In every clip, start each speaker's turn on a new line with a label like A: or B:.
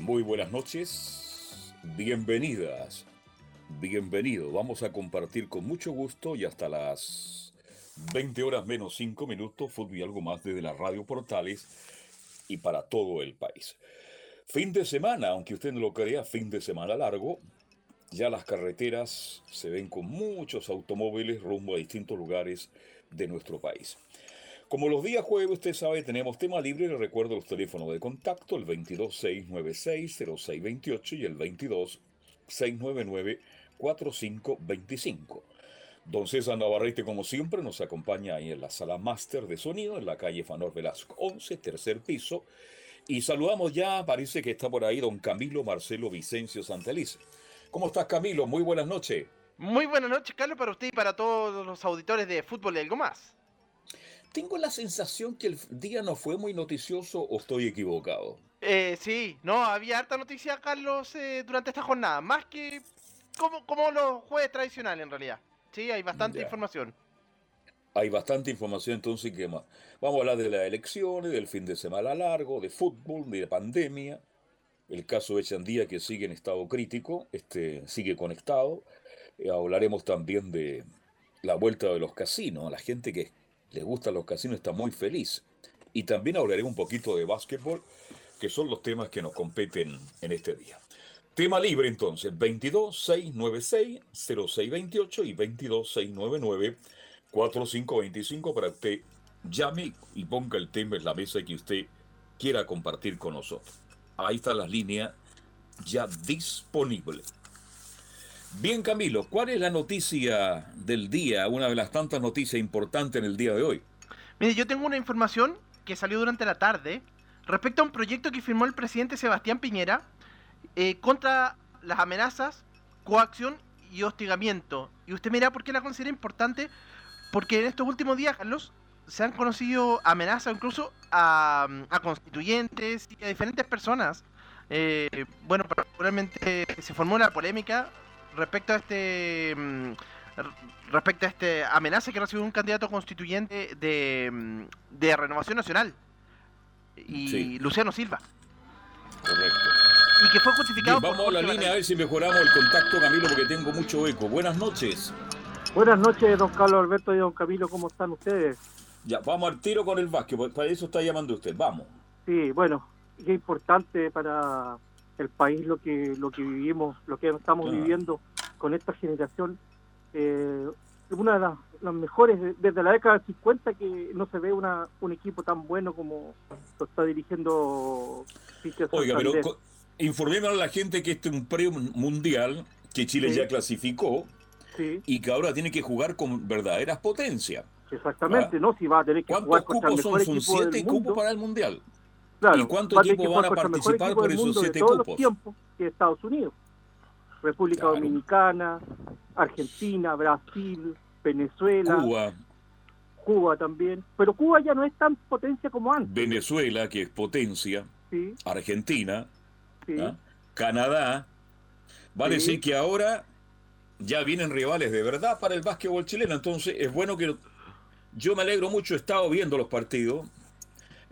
A: Muy buenas noches, bienvenidas, bienvenido. Vamos a compartir con mucho gusto y hasta las 20 horas menos 5 minutos, fútbol y algo más desde la radio Portales y para todo el país. Fin de semana, aunque usted no lo crea, fin de semana largo. Ya las carreteras se ven con muchos automóviles rumbo a distintos lugares de nuestro país. Como los días jueves, usted sabe, tenemos tema libre. Le recuerdo los teléfonos de contacto, el 226960628 y el 226994525. Don César Navarrete, como siempre, nos acompaña ahí en la sala máster de sonido, en la calle Fanor Velasco 11, tercer piso. Y saludamos ya, parece que está por ahí don Camilo Marcelo Vicencio Santeliz. ¿Cómo estás, Camilo? Muy buenas noches.
B: Muy buenas noches, Carlos, para usted y para todos los auditores de fútbol y algo más.
A: Tengo la sensación que el día no fue muy noticioso o estoy equivocado.
B: Eh, sí, no, había harta noticia, Carlos, eh, durante esta jornada, más que como, como los jueves tradicionales en realidad. Sí, hay bastante información.
A: Hay bastante información, entonces, ¿qué más? Vamos a hablar de las elecciones, del fin de semana largo, de fútbol, de la pandemia, el caso de Chandía que sigue en estado crítico, este, sigue conectado. Eh, hablaremos también de la vuelta de los casinos. La gente que le gustan los casinos está muy feliz. Y también hablaremos un poquito de básquetbol, que son los temas que nos competen en este día. Tema libre entonces, 22696-0628 y 22699-4525 para que usted llame y ponga el tema en la mesa que usted quiera compartir con nosotros. Ahí está la línea ya disponible. Bien Camilo, ¿cuál es la noticia del día? Una de las tantas noticias importantes en el día de hoy.
B: Mire, yo tengo una información que salió durante la tarde respecto a un proyecto que firmó el presidente Sebastián Piñera eh, contra las amenazas, coacción y hostigamiento. Y usted mira por qué la considera importante, porque en estos últimos días, Carlos, se han conocido amenazas incluso a, constituyentes y a diferentes personas. Eh, bueno, particularmente se formó una polémica respecto a este mm, respecto a este amenaza que recibió un candidato constituyente de, mm, de Renovación Nacional y Luciano Silva.
A: Correcto
B: y que fue justificado
A: Vamos a la línea a ver si mejoramos el contacto, Camilo, porque tengo mucho eco. Buenas noches.
C: Buenas noches, don Carlos Alberto y don Camilo, ¿cómo están ustedes?
A: Ya, vamos al tiro con el básquet, para eso está llamando usted, vamos.
C: Sí, bueno, es importante para el país lo que lo que vivimos, lo que estamos viviendo con esta generación. Eh, una de las, mejores desde la década de 50 que no se ve una, un equipo tan bueno como lo está dirigiendo
A: Oiga, pero informémosle a la gente que este es un premio mundial que Chile ya clasificó y que ahora tiene que jugar con verdaderas potencias.
C: Exactamente, ¿no? Si va a tener que
A: ¿Cuántos cupos son? Son siete cupos para el mundial. ¿Y cuántos equipos van a participar por esos siete
C: todos
A: cupos?
C: Los tiempos que Estados Unidos, República Dominicana, Argentina, Brasil, Venezuela.
A: Cuba.
C: Cuba también. Pero Cuba ya no es tan potencia como antes.
A: Venezuela, que es potencia. Argentina. ¿Ah? Canadá, vale decir que ahora ya vienen rivales de verdad para el básquetbol chileno. Entonces es bueno que yo me alegro mucho, he estado viendo los partidos.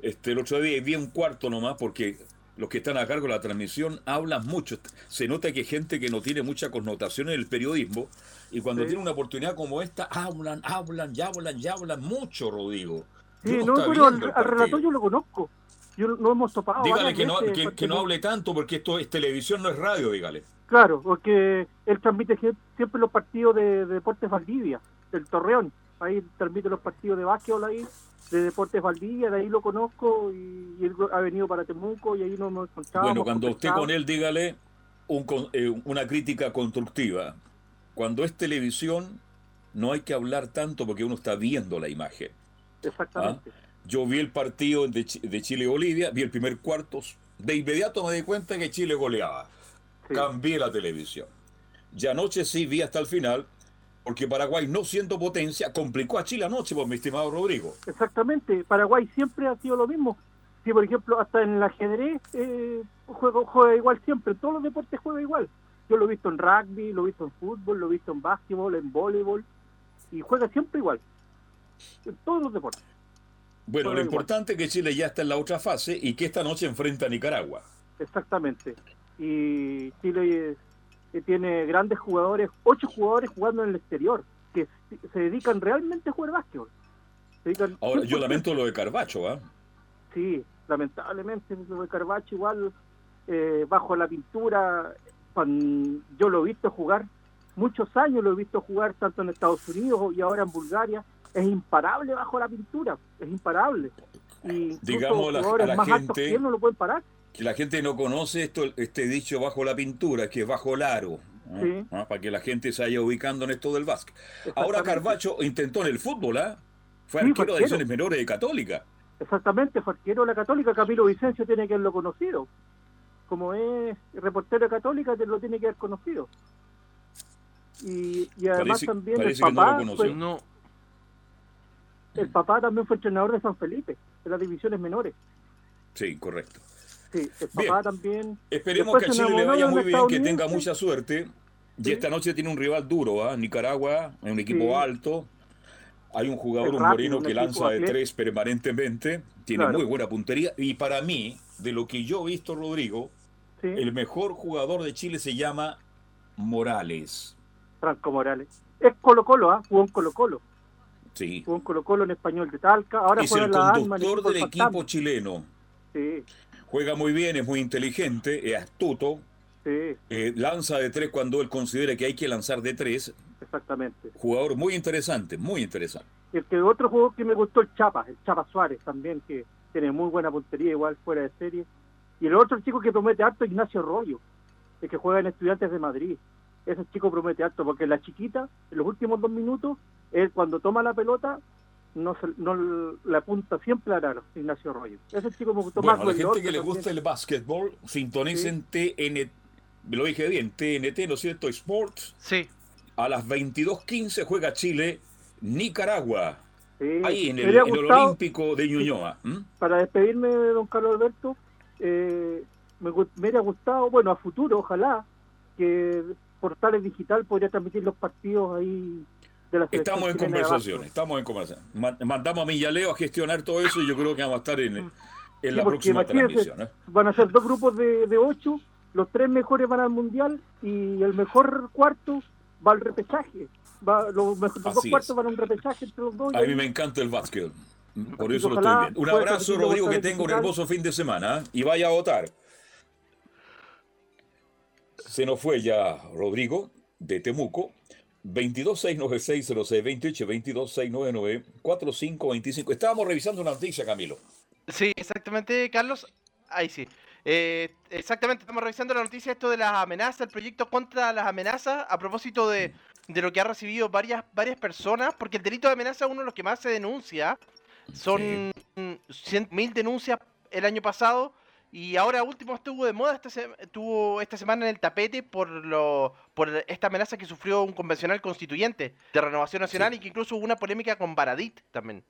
A: Este, el otro día vi un cuarto nomás porque los que están a cargo de la transmisión hablan mucho. Se nota que hay gente que no tiene mucha connotación en el periodismo y cuando tiene una oportunidad como esta, hablan, hablan, ya hablan, ya hablan mucho, Rodrigo.
C: Sí, no, pero al, al relator yo lo conozco no hemos topado.
A: Dígale que no, que, no hable tanto porque esto es televisión, no es radio, dígale.
C: Claro, porque él transmite siempre los partidos de, Deportes Valdivia, del Torreón. Ahí transmite los partidos de básquetbol ahí, de Deportes Valdivia, de ahí lo conozco y, él ha venido para Temuco y ahí nos hemos encontrado.
A: Bueno, cuando usted con él dígale un, eh, una crítica constructiva. cuando es televisión, no hay que hablar tanto porque uno está viendo la imagen.
C: Exactamente.
A: ¿Ah? Yo vi el partido de, Chile-Bolivia, vi el primer cuarto, de inmediato me di cuenta que Chile goleaba. Cambié la televisión. Y anoche sí vi hasta el final, porque Paraguay, no siendo potencia, complicó a Chile anoche, por mi estimado Rodrigo.
C: Exactamente, Paraguay siempre ha sido lo mismo. Si, por ejemplo, hasta en el ajedrez eh, juega, juega igual siempre, en todos los deportes juega igual. Yo lo he visto en rugby, lo he visto en fútbol, lo he visto en básquetbol, en voleibol, y juega siempre igual. En todos los deportes.
A: Bueno, lo importante es que Chile ya está en la otra fase y que esta noche enfrenta a Nicaragua.
C: Exactamente. Y Chile eh, tiene grandes jugadores, ocho jugadores jugando en el exterior, que se dedican realmente a jugar básquetbol.
A: Ahora, yo lamento lo de Carbacho, ¿ah?
C: Sí, lamentablemente lo de Carbacho igual, eh, bajo la pintura, yo lo he visto jugar, muchos años lo he visto jugar tanto en Estados Unidos y ahora en Bulgaria, es imparable bajo la pintura, es imparable. Y
A: Digamos, la, a la más gente,
C: no lo pueden parar.
A: Que la gente no conoce esto, este dicho bajo la pintura, que es bajo el aro. Ah, para que la gente se vaya ubicando en esto del básquet. Ahora Carbacho intentó en el fútbol, ¿ah? Fue arquero de divisiones menores de Católica.
C: Exactamente, fue arquero de la Católica. Camilo Vicencio tiene que haberlo conocido. Como es reportero de Católica, lo tiene que haber conocido. Y, además también el papá. no, el papá también fue entrenador de San Felipe, de las divisiones menores.
A: Sí, correcto.
C: Sí, el papá también.
A: Esperemos que a Chile le vaya muy bien, que tenga mucha suerte. Y esta noche tiene un rival duro, ¿ah? Nicaragua, es un equipo alto. Hay un jugador, un moreno que lanza de tres permanentemente, tiene muy buena puntería. Y para mí, de lo que yo he visto, Rodrigo, el mejor jugador de Chile se llama Morales.
C: Franco Morales. Es Colo Colo, ¿ah? Jugó en Colo Colo.
A: Sí.
C: Fue un Colo Colo en español de Talca. Ahora
A: es el conductor del equipo chileno.
C: Sí.
A: Juega muy bien, es muy inteligente, es astuto.
C: Sí.
A: Eh, lanza de tres cuando él considera que hay que lanzar de tres.
C: Exactamente.
A: Jugador muy interesante, muy interesante.
C: El que otro jugador que me gustó el Chapa, el Chapa Suárez también, que tiene muy buena puntería, igual fuera de serie. Y el otro chico que promete harto, Ignacio Rollo, el que juega en Estudiantes de Madrid. Ese chico promete harto, porque la chiquita, en los últimos dos minutos, él cuando toma la pelota no, se, no le apunta siempre al aro, Ignacio Rollo. Ese chico me gustó
A: bueno, más. A la gente que le gusta el básquetbol, sintonicen TNT, lo dije bien, TNT, ¿no es cierto? Sports.
B: Sí.
A: A las 22.15 juega Chile, Nicaragua.
C: Sí.
A: Ahí en el, Olímpico de Ñuñoa.
C: Para despedirme de don Carlos Alberto, eh, me, me hubiera gustado, bueno, a futuro, ojalá, que Portales Digital podría transmitir los partidos ahí
A: Estamos en conversación, estamos en conversación. Mandamos a Millaleo a gestionar todo eso y yo creo que vamos a estar en, la próxima transmisión. ¿eh?
C: Van a ser dos grupos de, ocho, los tres mejores van al Mundial y el mejor cuarto va al repechaje. los, dos cuartos van a un repechaje entre los dos.
A: A mí me encanta el básquet, por eso lo estoy viendo. Un abrazo, Rodrigo, que tengo un hermoso fin de semana ¿eh? y vaya a votar. Se nos fue ya Rodrigo de Temuco 226960628 226994525. Estábamos revisando una noticia, Camilo.
B: Sí, exactamente, Carlos. Ahí sí. Eh, exactamente, estamos revisando la noticia esto de las amenazas, el proyecto contra las amenazas, a propósito de, de lo que ha recibido varias, varias personas, porque el delito de amenaza es uno de los que más se denuncia. Son mil denuncias el año pasado y ahora último estuvo de moda, esta estuvo esta semana en el tapete por lo por esta amenaza que sufrió un convencional constituyente de Renovación Nacional y que incluso hubo una polémica con Baradit también.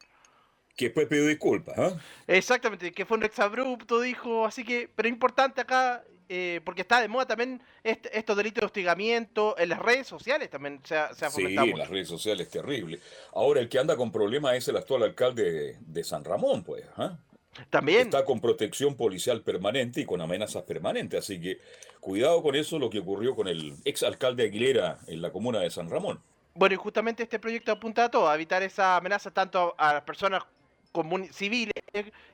A: Que después pidió disculpas, ¿ah?
B: Exactamente, que fue un exabrupto, dijo, así que, pero importante acá, eh, porque está de moda también este, estos delitos de hostigamiento, en las redes sociales también se ha, se
A: Sí, en las redes sociales, terrible. Ahora el que anda con problemas es el actual alcalde de, San Ramón, pues, ¿ah?
B: También.
A: Está con protección policial permanente y con amenazas permanentes. Así que cuidado con eso, lo que ocurrió con el exalcalde Aguilera en la comuna de San Ramón.
B: Bueno, y justamente este proyecto apunta a todo, a evitar esa amenaza tanto a las personas civiles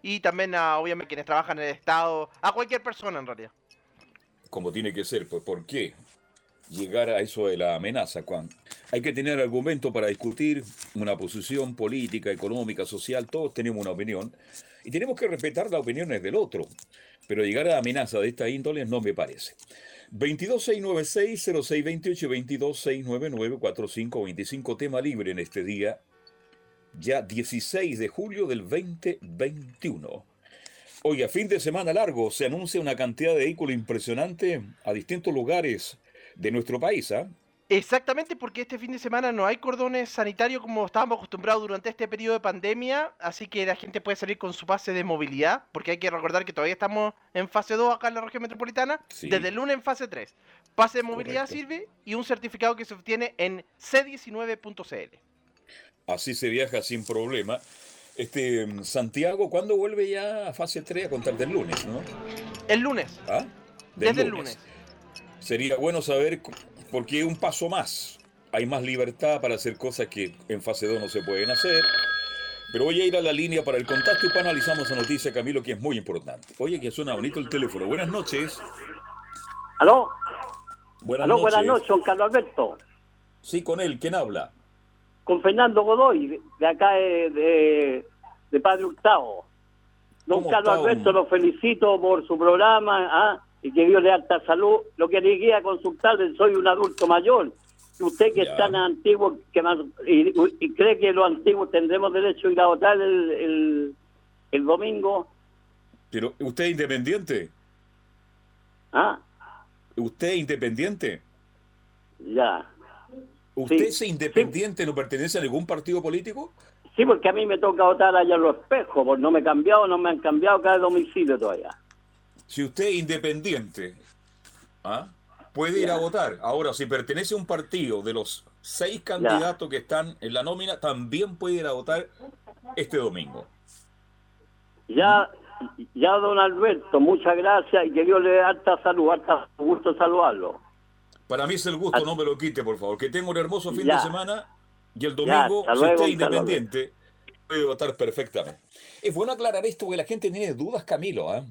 B: y también a, obviamente, quienes trabajan en el Estado, a cualquier persona en realidad.
A: Como tiene que ser, pues ¿por qué llegar a eso de la amenaza? Cuando hay que tener argumento para discutir una posición política, económica, social, todos tenemos una opinión y tenemos que respetar las opiniones del otro. Pero llegar a amenaza de esta índole no me parece. 22696-0628, 22699-4525, tema libre en este día, ya 16 de julio del 2021. Hoy, a fin de semana largo, se anuncia una cantidad de vehículos impresionante a distintos lugares de nuestro país. ¿ah?
B: Exactamente, porque este fin de semana no hay cordones sanitarios como estábamos acostumbrados durante este periodo de pandemia, así que la gente puede salir con su pase de movilidad, porque hay que recordar que todavía estamos en fase 2 acá en la región metropolitana, desde el lunes en fase 3. Pase de movilidad sirve y un certificado que se obtiene en c19.cl.
A: Así se viaja sin problema. Este, Santiago, ¿cuándo vuelve ya a fase 3 a contar del lunes, no?
B: El lunes.
A: ¿Ah?
B: Desde el lunes.
A: Sería bueno saber porque un paso más. Hay más libertad para hacer cosas que en fase 2 no se pueden hacer. Pero voy a ir a la línea para el contacto y para analizamos esa noticia, Camilo, que es muy importante. Oye, que suena bonito el teléfono. Buenas noches.
D: ¿Aló?
A: Buenas noches.
D: buenas noches, don Carlos Alberto.
A: Sí, con él. ¿Quién habla?
D: Con Fernando Godoy, de acá de, de, Padre Hurtado. Don Carlos Alberto, lo felicito por su programa. ¿ah? Y que Dios le alta salud. Lo que llegué a consultarle, soy un adulto mayor. Usted que es tan antiguo que y, cree que los antiguos tendremos derecho a ir a votar el, el, domingo.
A: Pero, ¿usted es independiente?
D: ¿Ah?
A: ¿Usted es independiente?
D: Ya.
A: ¿Usted es independiente, no pertenece a ningún partido político?
D: Sí, porque a mí me toca votar allá en los espejos, porque no me he cambiado, no me han cambiado cada domicilio todavía
A: si usted es independiente, ¿ah? puede ir a votar. Ahora, si pertenece a un partido de los seis candidatos que están en la nómina, también puede ir a votar este domingo.
D: Ya, ya, don Alberto, muchas gracias y que Dios le dé alta salud, alta gusto saludarlo.
A: Para mí es el gusto, no me lo quite, por favor. Que tenga un hermoso fin de semana y el domingo, si usted independiente, puede votar perfectamente. Es bueno aclarar esto porque la gente tiene dudas, Camilo. ¿ah?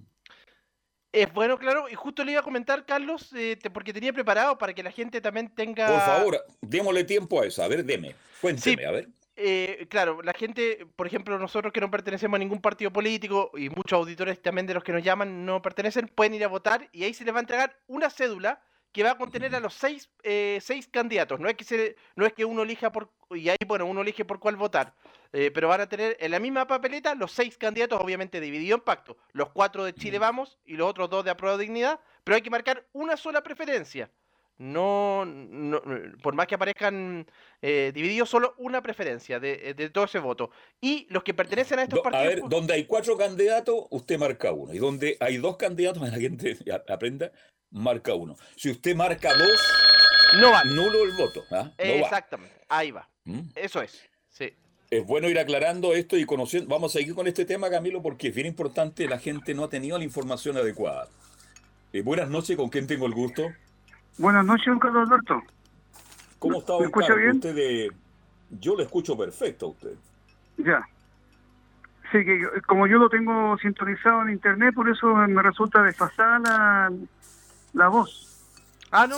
B: Es bueno, claro, y justo le iba a comentar, Carlos, eh, porque tenía preparado para que la gente también tenga...
A: Por favor, démosle tiempo a eso, a ver, deme, cuénteme, a ver.
B: Eh, claro, la gente, por ejemplo, nosotros que no pertenecemos a ningún partido político y muchos auditores también de los que nos llaman no pertenecen, pueden ir a votar y ahí se les va a entregar una cédula que va a contener a los seis, eh, seis candidatos. No es que se, no es que uno elija por y ahí bueno uno elige por cuál votar, eh, pero van a tener en la misma papeleta los seis candidatos, obviamente divididos en pacto, los cuatro de Chile Vamos y los otros dos de Aprueba Dignidad, pero hay que marcar una sola preferencia. No, por más que aparezcan eh, divididos, solo una preferencia de, todo ese voto. Y los que pertenecen a estos partidos.
A: A ver, donde hay cuatro candidatos, usted marca uno. Y donde hay dos candidatos, para la gente aprenda, marca uno. Si usted marca dos,
B: no va.
A: nulo el voto. ¿ah?
B: Exactamente, ahí va. ¿Mm? Eso es. Sí.
A: Es bueno ir aclarando esto y conociendo. Vamos a seguir con este tema, Camilo, porque es bien importante. La gente no ha tenido la información adecuada. Eh, buenas noches, ¿con quién tengo el gusto?
E: Buenas noches, don Carlos Alberto.
A: ¿Cómo está, don
E: escucha bien?
A: Usted Yo le escucho perfecto a usted.
E: Ya. Sí, que como yo lo tengo sintonizado en internet, por eso me resulta desfasada la, la voz.
B: Ah, no.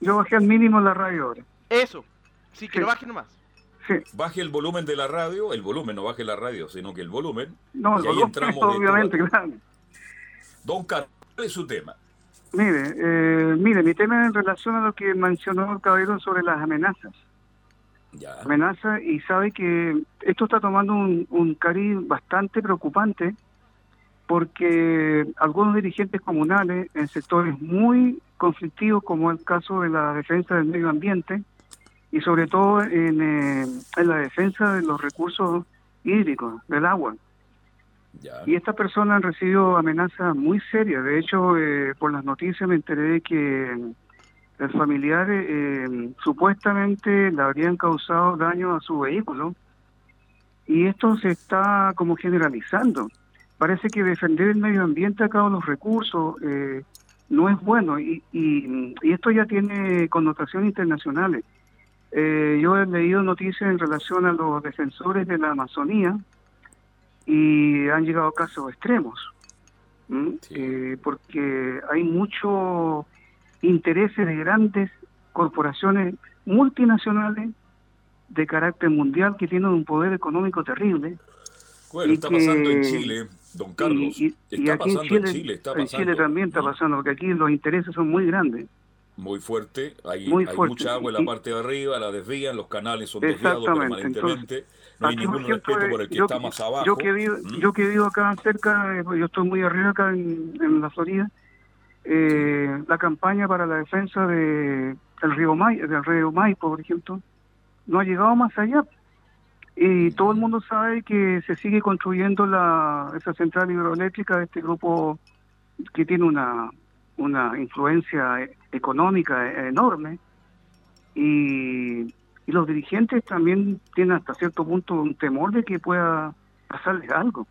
E: Yo, bajé al mínimo la radio ahora.
B: Eso. Sí, que lo baje nomás.
E: Sí.
A: Baje el volumen de la radio, el volumen, no baje la radio, sino que el volumen.
E: No, el y ahí entramos obviamente, claro.
A: Don Carlos, ¿cuál es su tema?
E: Mire, eh, mire, mi tema es en relación a lo que mencionó el caballero sobre las amenazas.
A: Ya.
E: Amenazas, y sabe que esto está tomando un, un cariz bastante preocupante porque algunos dirigentes comunales en sectores muy conflictivos, como el caso de la defensa del medio ambiente y sobre todo en, eh, la defensa de los recursos hídricos, del agua. Y estas personas han recibido amenazas muy serias. De hecho, eh, por las noticias me enteré de que el familiar eh, supuestamente le habrían causado daño a su vehículo. Y esto se está como generalizando parece que defender el medio ambiente a cabo los recursos eh, no es bueno y, y, esto ya tiene connotaciones internacionales. Eh, yo he leído noticias en relación a los defensores de la Amazonía y han llegado a casos extremos, eh, porque hay muchos intereses de grandes corporaciones multinacionales de carácter mundial que tienen un poder económico terrible
A: Bueno, está pasando en Chile, don Carlos. está pasando en Chile, está pasando.
E: En Chile también está pasando, porque aquí los intereses son muy grandes.
A: Muy fuerte, hay, mucha agua en la parte de arriba, la desvían, los canales son desviados permanentemente. No hay ningún respeto por el que está más abajo.
E: Yo que, vivo, ¿Mm? yo que vivo acá cerca, eh, yo estoy muy arriba acá en, la Florida, eh, la campaña para la defensa de el río May, del río Maipo, por ejemplo, no ha llegado más allá. Y todo el mundo sabe que se sigue construyendo la, esa central hidroeléctrica de este grupo que tiene una, una influencia económica enorme. Y, los dirigentes también tienen hasta cierto punto un temor de que pueda pasarles algo.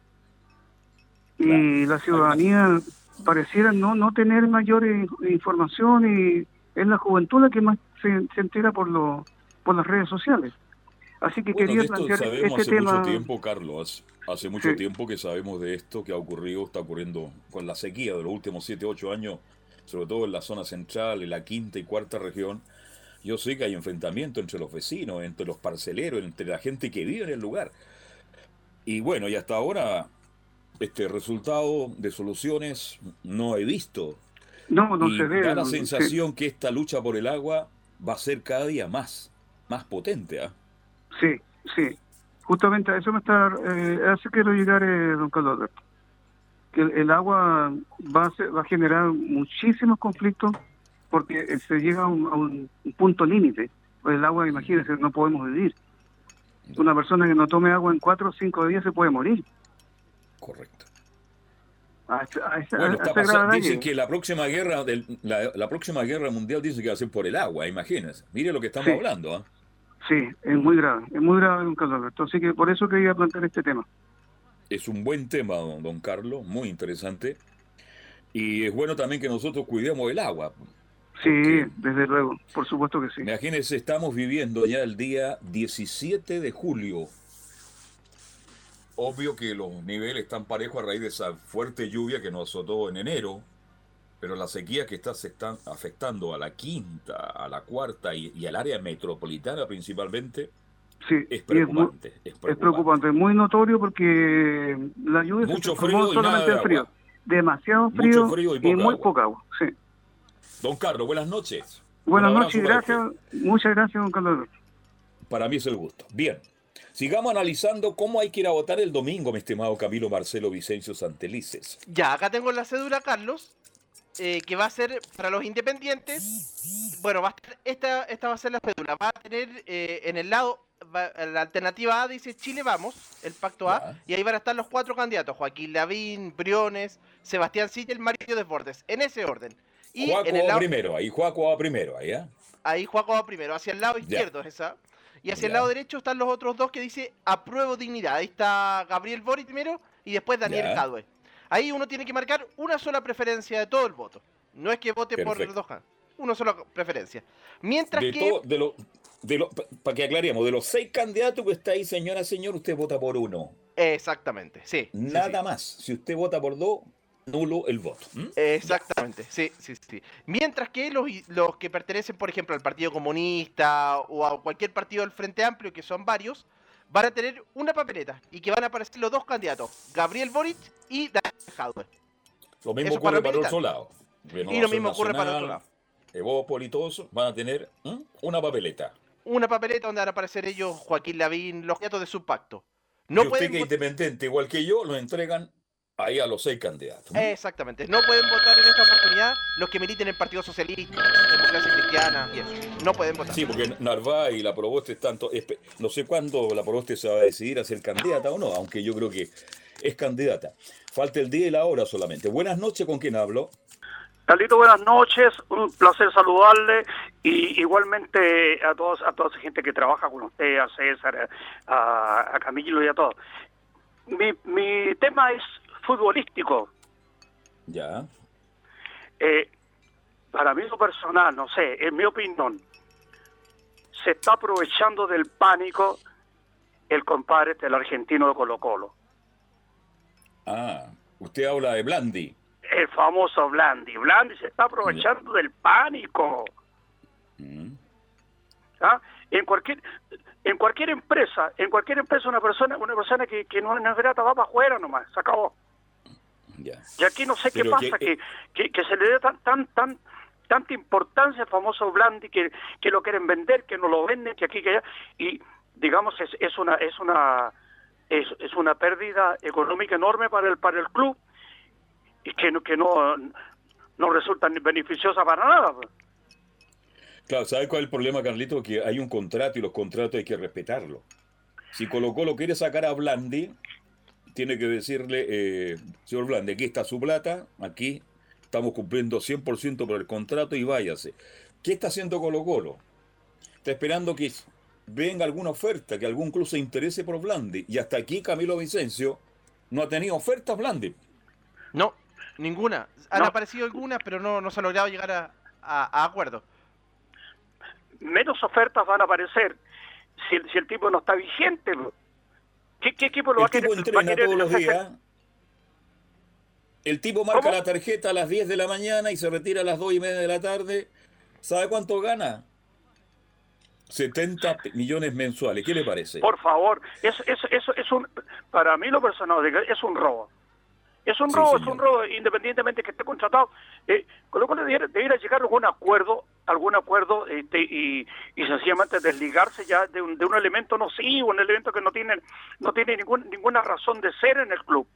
E: Y la ciudadanía pareciera no, no tener mayor información y es la juventud la que más se, se entera por, lo, por las redes sociales. Así que quería plantear
A: sabemos este hace mucho tiempo, Carlos, hace mucho tiempo que sabemos de esto que ha ocurrido, está ocurriendo con la sequía de los últimos 7, 8 años, sobre todo en la zona central, en la quinta y cuarta región. Yo sé que hay enfrentamiento entre los vecinos, entre los parceleros, entre la gente que vive en el lugar. Y bueno, y hasta ahora este resultado de soluciones no he visto.
E: No, no se ve.
A: Da la sensación que esta lucha por el agua va a ser cada día más, más potente. ¿ah?
E: Sí, sí. Justamente a eso me está, eh, hace quiero llegar, eh, don Carlos Que el, agua va a, va a generar muchísimos conflictos porque se llega a un, punto límite. Pues el agua, imagínense, no podemos vivir. Una persona que no tome agua en cuatro o cinco días se puede morir.
A: Correcto. bueno, dicen que la próxima guerra del, la, próxima guerra mundial dice que va a ser por el agua, imagínense. Mire lo que estamos hablando. ¿ah?
E: Sí, es muy grave, es muy grave, don Carlos Alberto. Así que por eso quería plantear este tema.
A: Es un buen tema, don, Carlos, muy interesante. Y es bueno también que nosotros cuidemos el agua.
E: Sí, desde luego, por supuesto que sí.
A: Imagínense, estamos viviendo ya el día 17 de julio. Obvio que los niveles están parejos a raíz de esa fuerte lluvia que nos azotó en enero pero la sequía que está se están afectando a la quinta, a la cuarta y, al área metropolitana principalmente,
E: sí, es preocupante, es, preocupante. muy notorio porque la lluvia
A: Mucho se frío solamente frío.
E: Demasiado frío, y, muy poca agua. Sí.
A: Don Carlos, buenas noches.
E: Buenas noches, gracias. Muchas gracias, don Carlos.
A: Para mí es el gusto. Bien. Sigamos analizando cómo hay que ir a votar el domingo, mi estimado Camilo Marcelo Vicencio Santelices.
B: Ya, acá tengo la cédula, Carlos. Eh, que va a ser para los independientes. Bueno, va a esta, esta va a ser la cédula. Va a tener eh, en el lado, la alternativa A dice Chile Vamos, el pacto A, y ahí van a estar los cuatro candidatos: Joaquín Lavín, Briones, Sebastián Silla y el Mario Desbordes, en ese orden.
A: Y Juaco en el lado, primero, ahí Juaco va primero, ahí, ¿eh?
B: Ahí Juaco va primero, hacia el lado izquierdo esa. Y hacia el lado derecho están los otros dos que dice apruebo dignidad. Ahí está Gabriel Bori primero y después Daniel Cadue. Ahí uno tiene que marcar una sola preferencia de todo el voto. No es que vote por los dos, una sola preferencia. Mientras que...
A: de para que aclaremos, de los seis candidatos que está ahí, señora, señor, usted vota por uno.
B: Exactamente, sí.
A: Nada más. Si usted vota por dos, nulo el voto.
B: Exactamente, sí, sí, sí. Mientras que los, los que pertenecen, por ejemplo, al Partido Comunista o a cualquier partido del Frente Amplio, que son varios, van a tener una papeleta y que van a aparecer los dos candidatos, Gabriel Boric y Daniel Jadwe.
A: Lo mismo ocurre para, el otro lado.
B: y lo mismo ocurre para el otro lado.
A: Evópoli y todos van a tener una papeleta.
B: Una papeleta donde van a aparecer ellos, Joaquín Lavín, los candidatos de su pacto.
A: No y usted que es independiente, igual que yo, lo entregan ahí a los seis candidatos.
B: Exactamente. No pueden votar en esta oportunidad los que militen en el Partido Socialista, Democracia Cristiana y eso. No pueden votar.
A: Sí, porque Narváez y la Proboste tanto. No sé cuándo la Proboste se va a decidir a ser candidata o no, aunque yo creo que es candidata. Falta el día y la hora solamente. Buenas noches, ¿con quién hablo?
F: Carlito, buenas noches, un placer saludarle y igualmente a todos a toda esa gente que trabaja con usted, a César, a, a Camilo y a todos. Mi, mi tema es futbolístico.
A: Ya.
F: Eh, para mí lo personal, no sé, en mi opinión, se está aprovechando del pánico el compadre del argentino de Colo Colo.
A: Ah, usted habla de Blandi.
F: El famoso Blandi. Blandi se está aprovechando del pánico. Mm. ¿Ah? En cualquier... en cualquier empresa, en cualquier empresa una persona, una persona que, que no, es grata va para afuera nomás, se acabó. Y aquí no sé qué pasa, que, que, se le dé tan, tan, tan, tanta importancia al famoso Blandi, que, que lo quieren vender, que no lo venden, que aquí, que allá, y digamos es, es una, es una, es, es una pérdida económica enorme para el, para el club, y que, que no, no resulta beneficiosa para nada. Pues.
A: Claro, ¿sabe cuál es el problema, Carlito? Que hay un contrato y los contratos hay que respetarlos. Si Colo Colo quiere sacar a Blandi, tiene que decirle, eh, señor Blandi, aquí está su plata, aquí estamos cumpliendo 100% por el contrato y váyase. ¿Qué está haciendo Colo Colo? Está esperando que venga alguna oferta, que algún club se interese por Blandi. Y hasta aquí Camilo Vicencio no ha tenido ofertas Blandi.
B: No, ninguna. Han aparecido algunas, pero no, no se ha logrado llegar a, a, acuerdo.
F: Menos ofertas van a aparecer si el, si el tipo no está vigente. ¿Qué, equipo lo va a querer?
A: entrena todos los días. El tipo marca la tarjeta a las 10 de la mañana y se retira a las 2 y media de la tarde. ¿Sabe cuánto gana? 70 millones mensuales. ¿Qué le parece?
F: Por favor, eso, eso, eso es un, para mí lo personal, es un robo. Es un robo, es un robo, independientemente que esté contratado. Eh, con lo cual debiera, llegar a algún acuerdo, algún acuerdo este, y, y sencillamente desligarse ya de un, de un elemento nocivo, un elemento que no tiene, no tiene ningún, ninguna razón de ser en el club.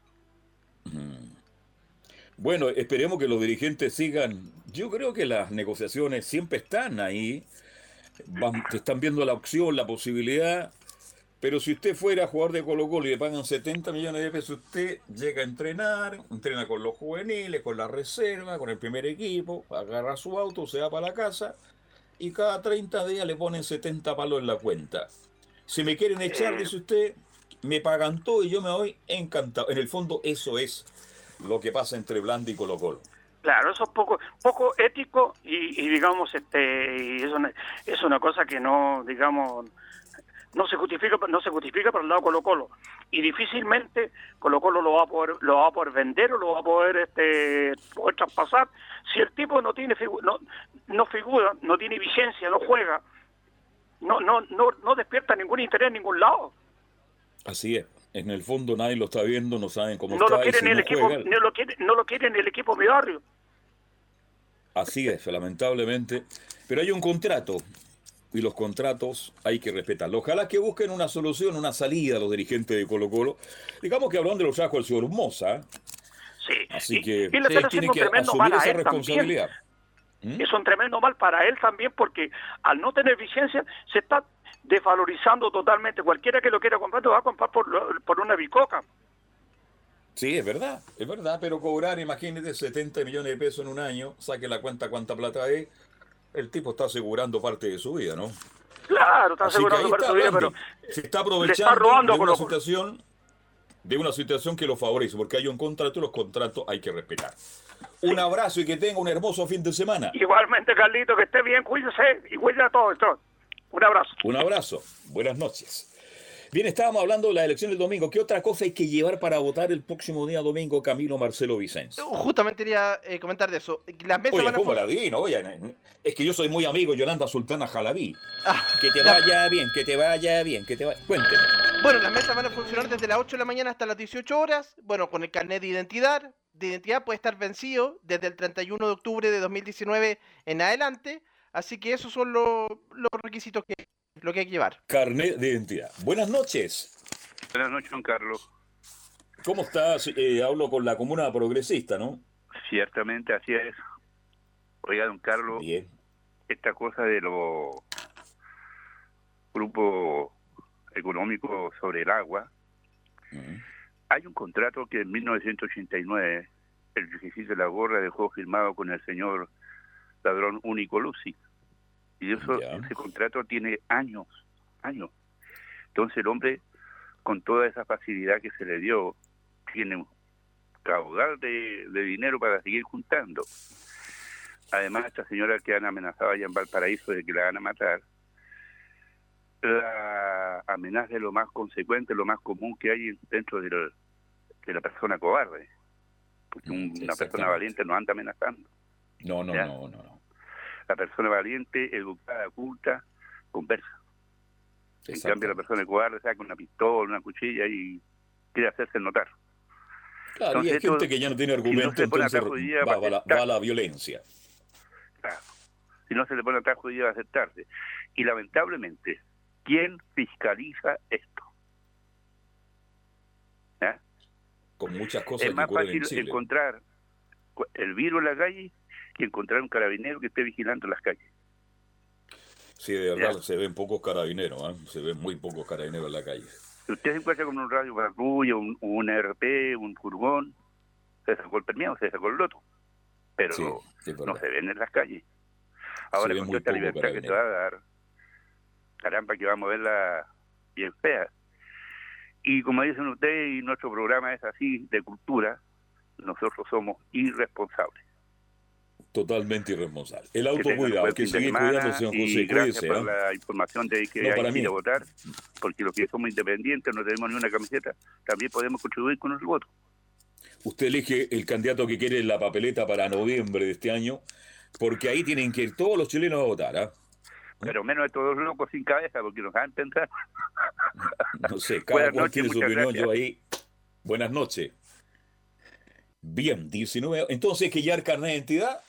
A: Bueno, esperemos que los dirigentes sigan. Yo creo que las negociaciones siempre están ahí. Van, están viendo la opción, la posibilidad. Pero si usted fuera jugador de Colo Colo y le pagan 70 millones de pesos, usted llega a entrenar, entrena con los juveniles, con la reserva, con el primer equipo, agarra su auto, se va para la casa y cada 30 días le ponen 70 palos en la cuenta. Si me quieren echar, dice usted, me pagan todo y yo me voy encantado. En el fondo eso es lo que pasa entre Blandi y Colo Colo.
F: Claro, eso es poco poco ético y, digamos este y eso es una cosa que no digamos no se justifica no se justifica por el lado Colo Colo y difícilmente Colo Colo lo va a poder lo va a poder vender o lo va a poder este poder traspasar. Si el tipo no tiene no no figura no tiene vigencia no juega no no no no despierta ningún interés en ningún lado.
A: Así es. En el fondo nadie lo está viendo no saben cómo
F: no
A: está
F: lo el equipo no lo quiere no lo quieren el equipo mi barrio.
A: Así es lamentablemente. Pero hay un contrato y los contratos hay que respetarlos. Ojalá que busquen una solución, una salida los dirigentes de Colo Colo. Digamos que hablando de los trajo el señor Moza.
F: Sí.
A: Así que ustedes tienen que asumir esa responsabilidad.
F: ¿Mm? Es un tremendo mal para él también porque al no tener vigencia se está desvalorizando totalmente. Cualquiera que lo quiera comprar lo va a comprar por, por una bicoca.
A: Sí, es verdad, es verdad, pero cobrar, imagínate, 70 millones de pesos en un año, saque la cuenta cuánta plata es, el tipo está asegurando parte de su vida, ¿no?
F: Claro, está asegurando parte de su vida, pero
A: se está aprovechando de una situación de una situación que lo favorece, porque hay un contrato y los contratos hay que respetar. Un abrazo y que tenga un hermoso fin de semana.
F: Igualmente, Carlito, que esté bien, cuídese y cuídese a todos. Un abrazo.
A: Un abrazo. Buenas noches. Bien, estábamos hablando de la elección del domingo. ¿Qué otra cosa hay que llevar para votar el próximo día domingo, Camilo Marcelo Vicente?
B: Justamente quería eh, comentar de eso.
A: Las mesas Oye, ¿cómo la vi? Oye, es que yo soy muy amigo Yolanda Sultana Jalaví. Ah, que te vaya bien, que te vaya bien, que te vaya... Cuénteme.
B: Bueno, las mesas van a funcionar desde las 8 de la mañana hasta las 18 horas. Bueno, con el carnet de identidad. De identidad puede estar vencido desde el 31 de octubre de 2019 en adelante. Así que esos son los requisitos que lo que hay que llevar.
A: Carnet de identidad. Buenas noches.
G: Buenas noches, don Carlos.
A: ¿Cómo estás? Eh, hablo con la comuna progresista, ¿no?
G: Ciertamente, así es. Oiga, don Carlos, Bien. esta cosa de los grupos económicos sobre el agua, hay un contrato que en 1989 el ejercicio de la gorra dejó firmado con el señor ladrón único Lucy. Y eso, ese contrato tiene años, años. Entonces el hombre, con toda esa facilidad que se le dio, tiene un caudal de, dinero para seguir juntando. Además, esta señora que han amenazado allá en Valparaíso de que la van a matar, la amenaza es lo más consecuente, lo más común que hay dentro de, de la persona cobarde. Porque mm, una persona valiente no anda amenazando.
A: No, no, no, no, no.
G: La persona valiente, educada, culta, conversa. En cambio, la persona cobarde saca una pistola, una cuchilla y quiere hacerse notar.
A: Claro, y hay gente que ya no tiene argumento, entonces va, a la violencia.
G: Claro. Si no se le pone atrás judía a aceptarse. Y lamentablemente, ¿quién fiscaliza esto?
A: ¿Eh? Con muchas cosas.
G: Es más fácil encontrar el virus en la calle que encontrar un carabinero que esté vigilando las calles.
A: Sí, de verdad, se ven pocos carabineros, ¿eh? se ven muy pocos carabineros en la calle.
G: Si usted se encuentra con un radio patrulla, un, un RP, un furgón, se sacó el permiso, se sacó el loto. Pero no se ven en las calles. Ahora con esta libertad que te va a dar, caramba que vamos a verla bien fea. Y como dicen ustedes, y nuestro programa es así, de cultura, nosotros somos irresponsables.
A: Totalmente irresponsable. El autocuidado, que, que sigue cuidándose, José,
G: y gracias por ¿eh? la información de que hay que ir a votar, porque los que somos independientes, no tenemos ni una camiseta, también podemos contribuir con el voto.
A: Usted elige el candidato que quiere en la papeleta para noviembre de este año, porque ahí tienen que ir todos los chilenos a votar, ¿ah?
G: Pero menos de todos los locos sin cabeza, porque nos van a pensar.
A: No sé, cada cual tiene su opinión, yo ahí. Buenas noches. Bien, 19. Entonces, que ya el carnet de identidad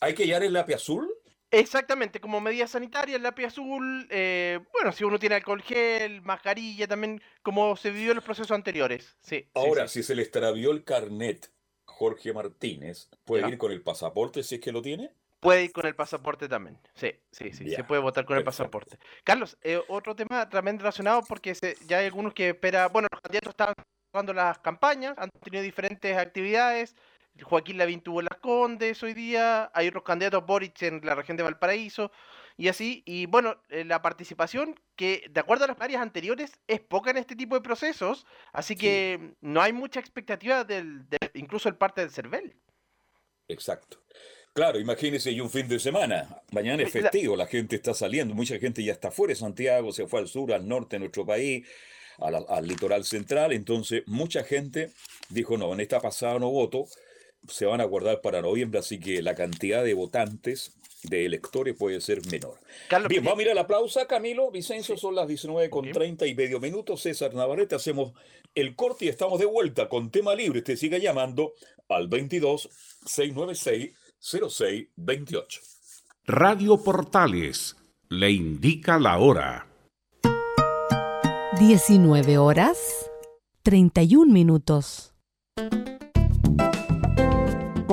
A: ¿Hay que hallar el lápiz azul?
B: Exactamente, como medida sanitaria, el lápiz azul, eh, bueno, si uno tiene alcohol gel, mascarilla, también como se vivió en los procesos anteriores. Sí,
A: Ahora, si se le extravió el carnet, Jorge Martínez, ¿puede ir con el pasaporte si es que lo tiene?
B: Puede ir con el pasaporte también. Sí, sí, sí. se puede votar con el pasaporte. Carlos, eh, otro tema también relacionado porque ya hay algunos que esperan. Bueno, los candidatos están jugando las campañas, han tenido diferentes actividades. Joaquín Lavín tuvo Las Condes hoy día, hay otros candidatos, Boric en la región de Valparaíso, y así, y bueno, eh, la participación que de acuerdo a las áreas anteriores es poca en este tipo de procesos, así que no hay mucha expectativa del, incluso el parte del CERVEL.
A: Exacto. Claro, imagínese y un fin de semana. Mañana es festivo, la gente está saliendo, mucha gente ya está fuera de Santiago, se fue al sur, al norte de nuestro país, al litoral central. Entonces, mucha gente dijo: No, en esta pasada no voto se van a guardar para noviembre, así que la cantidad de votantes, de electores puede ser menor. Bien, vamos a mirar la aplausa, Camilo. Vicencio, son las 19 con 30 y medio minutos. César Navarrete, hacemos el corte y estamos de vuelta con tema libre. Usted siga llamando al 22 696 0628.
H: Radio Portales le indica la hora.
I: 19 horas 31 minutos.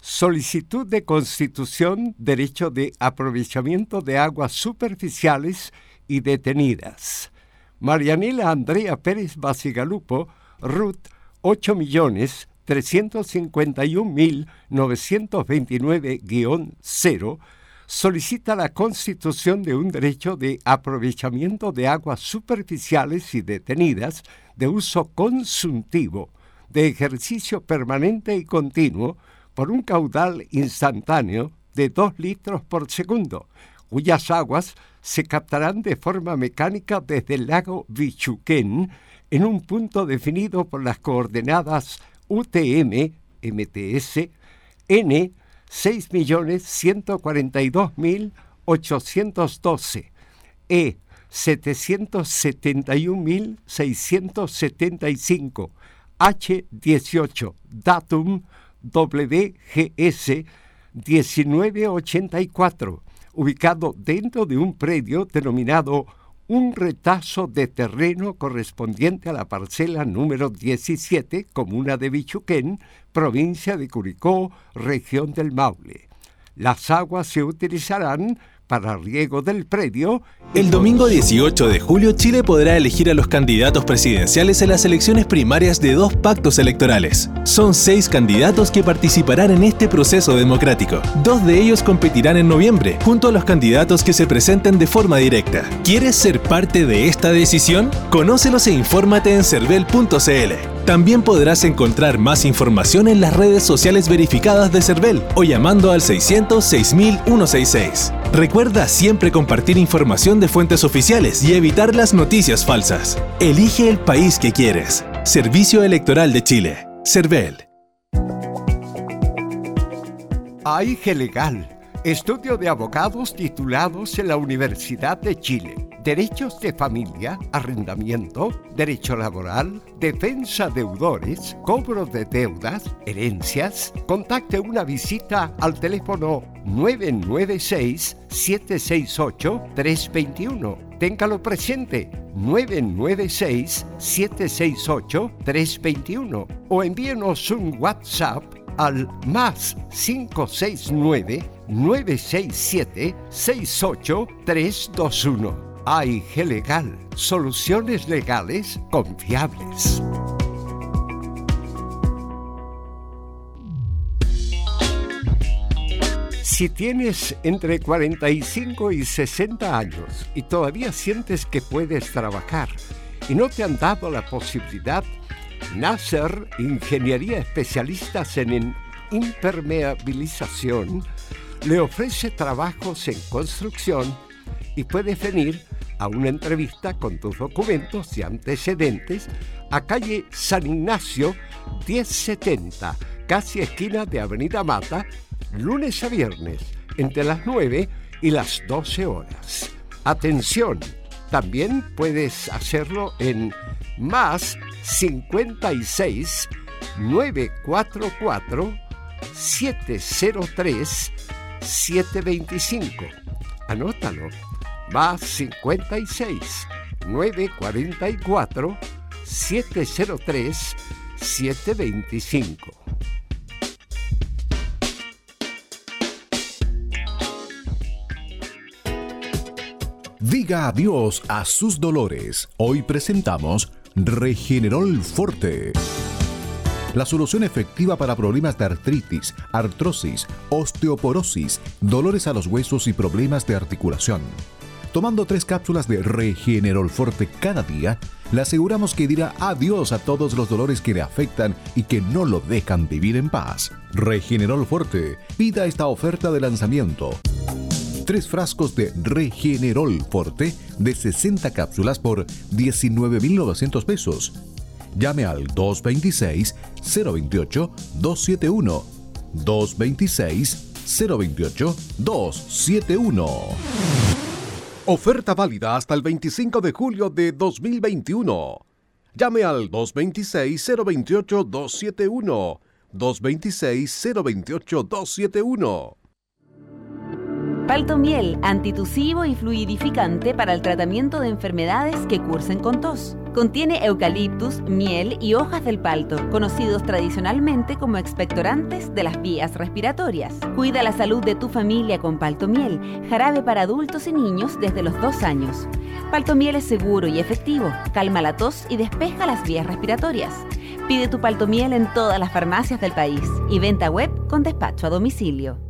J: Solicitud de constitución, derecho de aprovechamiento de aguas superficiales y detenidas. Marianela Andrea Pérez Basigalupo, RUT 8.351.929-0, solicita la constitución de un derecho de aprovechamiento de aguas superficiales y detenidas de uso consultivo, de ejercicio permanente y continuo, por un caudal instantáneo de 2 litros por segundo, cuyas aguas se captarán de forma mecánica desde el lago Bichuquén en un punto definido por las coordenadas UTM, MTS, N 6.142.812, E 771.675, H 18, datum WGS 1984, ubicado dentro de un predio denominado un retazo de terreno correspondiente a la parcela número 17, comuna de Bichuquén, provincia de Curicó, región del Maule. Las aguas se utilizarán para riego del predio.
K: El domingo 18 de julio, Chile podrá elegir a los candidatos presidenciales en las elecciones primarias de dos pactos electorales. Son seis candidatos que participarán en este proceso democrático. Dos de ellos competirán en noviembre, junto a los candidatos que se presenten de forma directa. ¿Quieres ser parte de esta decisión? Conócelos e infórmate en cervel.cl. También podrás encontrar más información en las redes sociales verificadas de CERVEL o llamando al 600 6166. Recuerda siempre compartir información de fuentes oficiales y evitar las noticias falsas. Elige el país que quieres. Servicio Electoral de Chile. CERVEL.
J: AIG Legal. Estudio de abogados titulados en la Universidad de Chile derechos de familia, arrendamiento, derecho laboral, defensa deudores, cobro de deudas, herencias. Contacte una visita al teléfono 996-768-321. Téngalo presente, 996-768-321. O envíenos un WhatsApp al más 569 967 68321. AIG Legal, soluciones legales confiables. Si tienes entre 45 y 60 años y todavía sientes que puedes trabajar y no te han dado la posibilidad, Nasser Ingeniería Especialistas en Impermeabilización le ofrece trabajos en construcción y puedes venir a una entrevista con tus documentos y antecedentes a calle San Ignacio 1070, casi esquina de Avenida Mata, lunes a viernes, entre las 9 y las 12 horas. Atención, también puedes hacerlo en más 56 944 703 725. Anótalo más 56 944 703 725.
L: Diga adiós a sus dolores. Hoy presentamos Regenerol Forte. La solución efectiva para problemas de artritis, artrosis, osteoporosis, dolores a los huesos y problemas de articulación. Tomando tres cápsulas de Regenerol Forte cada día, le aseguramos que dirá adiós a todos los dolores que le afectan y que no lo dejan vivir en paz. Regenerol Forte. Pida esta oferta de lanzamiento. Tres frascos de Regenerol Forte de 60 cápsulas por 19.900 pesos. Llame al 226-028-271. 226-028-271. Oferta válida hasta el 25 de julio de 2021. Llame al 226-028-271. 226-028-271.
M: Palto miel, antitusivo y fluidificante para el tratamiento de enfermedades que cursen con tos. Contiene eucaliptus, miel y hojas del palto, conocidos tradicionalmente como expectorantes de las vías respiratorias. Cuida la salud de tu familia con palto miel, jarabe para adultos y niños desde los dos años. Palto miel es seguro y efectivo, calma la tos y despeja las vías respiratorias. Pide tu palto miel en todas las farmacias del país y venta web con despacho a domicilio.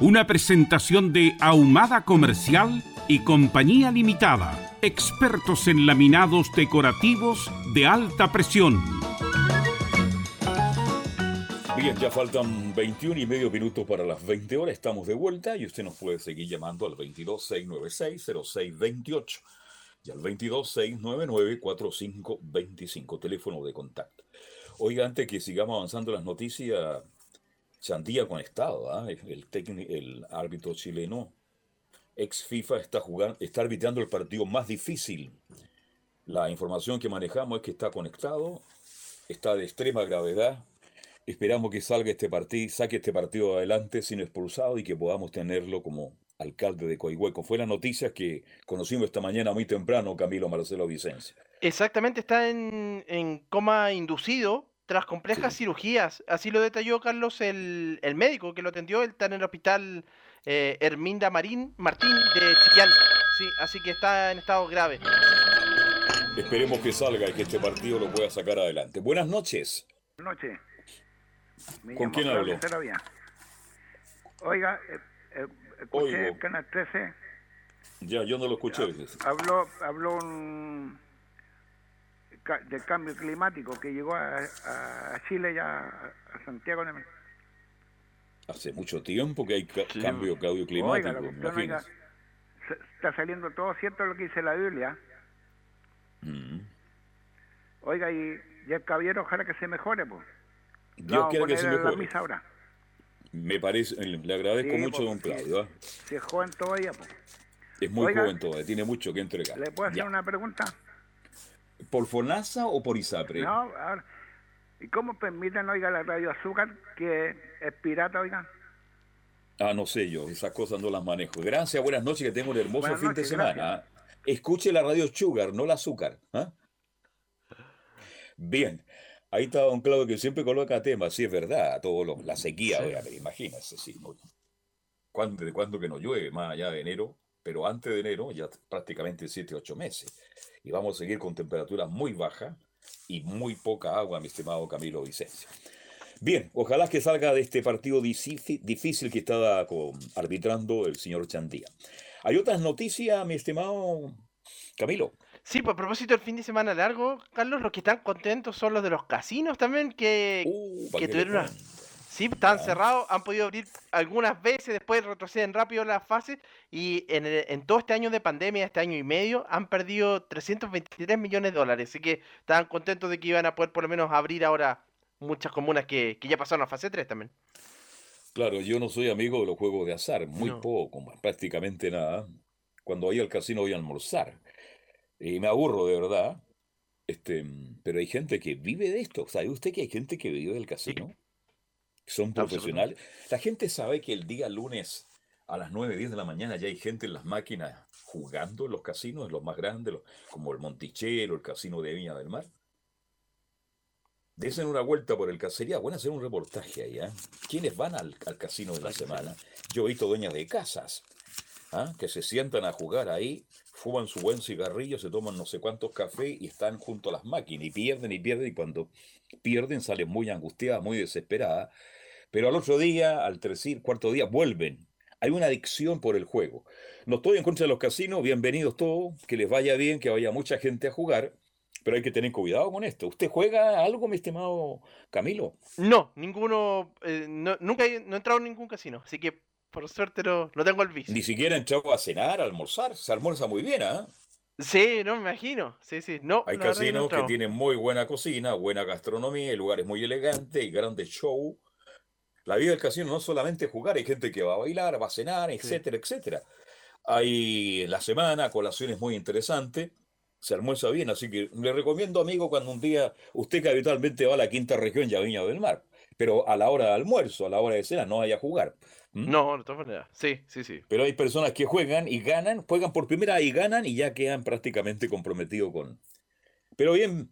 H: una presentación de Ahumada Comercial y Compañía Limitada, expertos en laminados decorativos de alta presión.
A: Bien, ya faltan 21 y medio minutos para las 20 horas. Estamos de vuelta y usted nos puede seguir llamando al 226960628 y al 226994525, teléfono de contacto. Oiga, antes que sigamos avanzando las noticias, Chandía conectado, ¿ah? el, árbitro chileno ex FIFA está, jugando, está arbitrando el partido más difícil. La información que manejamos es que está conectado, está de extrema gravedad. Esperamos que salga este partido, saque este partido adelante sin expulsado y que podamos tenerlo como alcalde de Coihueco. Fue la noticia que conocimos esta mañana muy temprano, Camilo Marcelo Vicencia.
B: Exactamente, está en, coma inducido tras complejas cirugías. Así lo detalló Carlos, el, el médico que lo atendió. Él está en el hospital eh, Herminda Marín, Martín de Chillán. Sí, así que está en estado grave.
A: Esperemos que salga y que este partido lo pueda sacar adelante. Buenas noches.
N: Buenas noches.
A: ¿Con quién hablo?
N: Oiga, eh, eh, escuché el Canal 13.
A: Ya, yo no lo escuché.
N: Habló, habló del cambio climático que llegó a, Chile ya a Santiago de
A: Hace mucho tiempo que hay cambio cambio climático,
N: está saliendo todo cierto lo que dice la Biblia. Mm. Oiga, y, el caballero ojalá que se mejore, pues.
A: Dios quiere que se mejore. Me parece, le agradezco mucho, don Claudio. ¿ah?
N: Si es joven todavía, pues.
A: Es muy joven todavía, tiene mucho que entregar.
N: ¿Le puedo hacer una pregunta?
A: ¿Por FONASA o por ISAPRE?
N: No, a ver, ¿Y cómo permiten, oiga, la radio azúcar que es pirata, oiga?
A: Ah, no sé yo, esas cosas no las manejo. Gracias, buenas noches, que tengo un hermoso fin de semana. Escuche la radio Sugar, no la azúcar. ¿ah? Bien, ahí está don Claudio que siempre coloca temas, sí es verdad, todo lo, la sequía, sí. imagínese, sí. ¿Cuándo, ¿De cuándo que no llueve? Más allá de enero, pero antes de enero, ya prácticamente 7, 8 meses. Y vamos a seguir con temperaturas muy bajas y muy poca agua, mi estimado Camilo Vicencio. Bien, ojalá que salga de este partido difícil, que estaba arbitrando el señor Chandía. ¿Hay otras noticias, mi estimado Camilo?
B: Sí, pues a propósito del fin de semana largo, Carlos, los que están contentos son los de los casinos también, que, uh, que tuvieron una, Sí, están cerrados, han podido abrir algunas veces, después retroceden rápido las fases y en, todo este año de pandemia, este año y medio, han perdido 323 millones de dólares. Así que estaban contentos de que iban a poder por lo menos abrir ahora muchas comunas que, ya pasaron a fase 3 también.
A: Claro, yo no soy amigo de los juegos de azar, muy poco, prácticamente nada. Cuando voy al casino voy a almorzar. Y me aburro de verdad. Este, pero hay gente que vive de esto. ¿Sabe usted que hay gente que vive del casino? Son profesionales. La gente sabe que el día lunes a las 9, 10 de la mañana ya hay gente en las máquinas jugando en los casinos, los más grandes, como el Montichero, el Casino de Viña del Mar. Desen una vuelta por el cacería. Bueno, hacer un reportaje ahí. ¿eh? ¿Quiénes van al, casino de la semana? Yo he visto dueñas de casas ¿ah? que se sientan a jugar ahí, fuman su buen cigarrillo, se toman no sé cuántos cafés y están junto a las máquinas y pierden y pierden y cuando pierden salen muy angustiadas, muy desesperadas pero al otro día, al tercer, cuarto día, vuelven. Hay una adicción por el juego. No estoy en contra de los casinos, bienvenidos todos, que les vaya bien, que vaya mucha gente a jugar, pero hay que tener cuidado con esto. ¿Usted juega algo, mi estimado Camilo?
B: No, ninguno, eh, nunca he, no he entrado en ningún casino, así que por suerte no, no tengo el vicio.
A: Ni siquiera entrado a cenar, a almorzar, se almuerza muy bien, ¿ah?
B: Sí, no me imagino. Sí, sí. No,
A: Hay casinos que tienen muy buena cocina, buena gastronomía, lugares muy elegantes y grandes shows la vida del casino no solamente jugar, hay gente que va a bailar, va a cenar, etcétera, etcétera. Hay la semana colaciones muy interesantes, se almuerza bien, así que le recomiendo, amigo, cuando un día usted que habitualmente va a la quinta región ya Viña del Mar, pero a la hora de almuerzo, a la hora de cena, no vaya a jugar.
B: No, de todas maneras, sí, sí, sí.
A: Pero hay personas que juegan y ganan, juegan por primera y ganan y ya quedan prácticamente comprometidos con... Pero bien,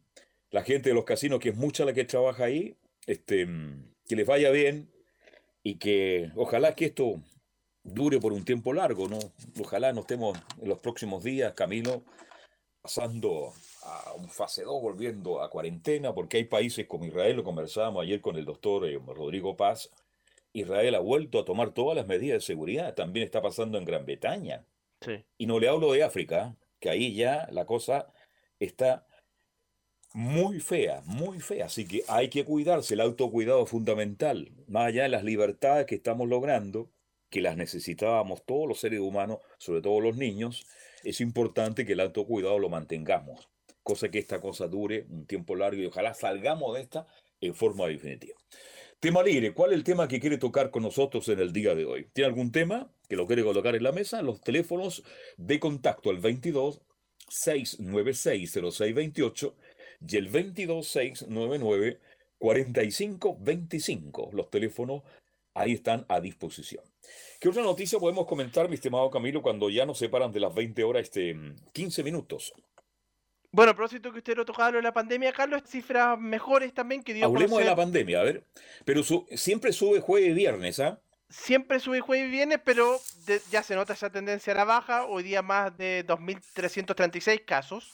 A: la gente de los casinos, que es mucha la que trabaja ahí, este, que les vaya bien y que ojalá que esto dure por un tiempo largo, ¿no? Ojalá no estemos en los próximos días, Camilo, pasando a un fase 2, volviendo a cuarentena, porque hay países como Israel, lo conversábamos ayer con el doctor eh, Rodrigo Paz, Israel ha vuelto a tomar todas las medidas de seguridad, también está pasando en Gran Bretaña. Y no le hablo de África, que ahí ya la cosa está muy fea, muy fea. Así que hay que cuidarse, el autocuidado es fundamental. Más allá de las libertades que estamos logrando, que las necesitábamos todos los seres humanos, sobre todo los niños, es importante que el autocuidado lo mantengamos. Cosa que esta cosa dure un tiempo largo y ojalá salgamos de esta en forma definitiva. Tema libre, ¿cuál es el tema que quiere tocar con nosotros en el día de hoy? ¿Tiene algún tema que lo quiere colocar en la mesa? Los teléfonos de contacto al 22 696 0628 y el 22 699 4525. Los teléfonos ahí están a disposición. ¿Qué otra noticia podemos comentar, mi estimado Camilo, cuando ya nos separan de las 20 horas, este, 15 minutos?
B: Bueno, a propósito que usted lo tocaba lo de la pandemia, Carlos, cifras mejores también que dio
A: Hablemos de la pandemia, a ver. Pero siempre sube jueves y viernes, ¿ah?
B: Siempre sube jueves y viernes, pero ya se nota esa tendencia a la baja. Hoy día más de 2.336 casos.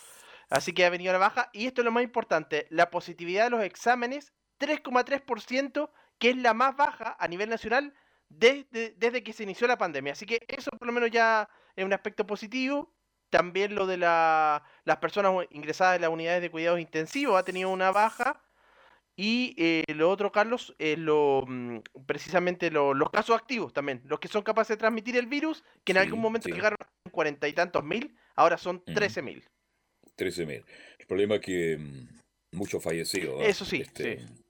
B: Así que ha venido a la baja. Y esto es lo más importante, la positividad de los exámenes, 3,3%, que es la más baja a nivel nacional desde, desde que se inició la pandemia. Así que eso por lo menos ya es un aspecto positivo. También lo de las personas ingresadas en las unidades de cuidados intensivos ha tenido una baja. Y eh, lo otro, Carlos, es lo, mm, precisamente los casos activos también, los que son capaces de transmitir el virus, que en algún momento llegaron a cuarenta y tantos mil, ahora son trece mil.
A: Trece mil. El problema es que mm, muchos fallecidos.
B: Eso sí, este, sí.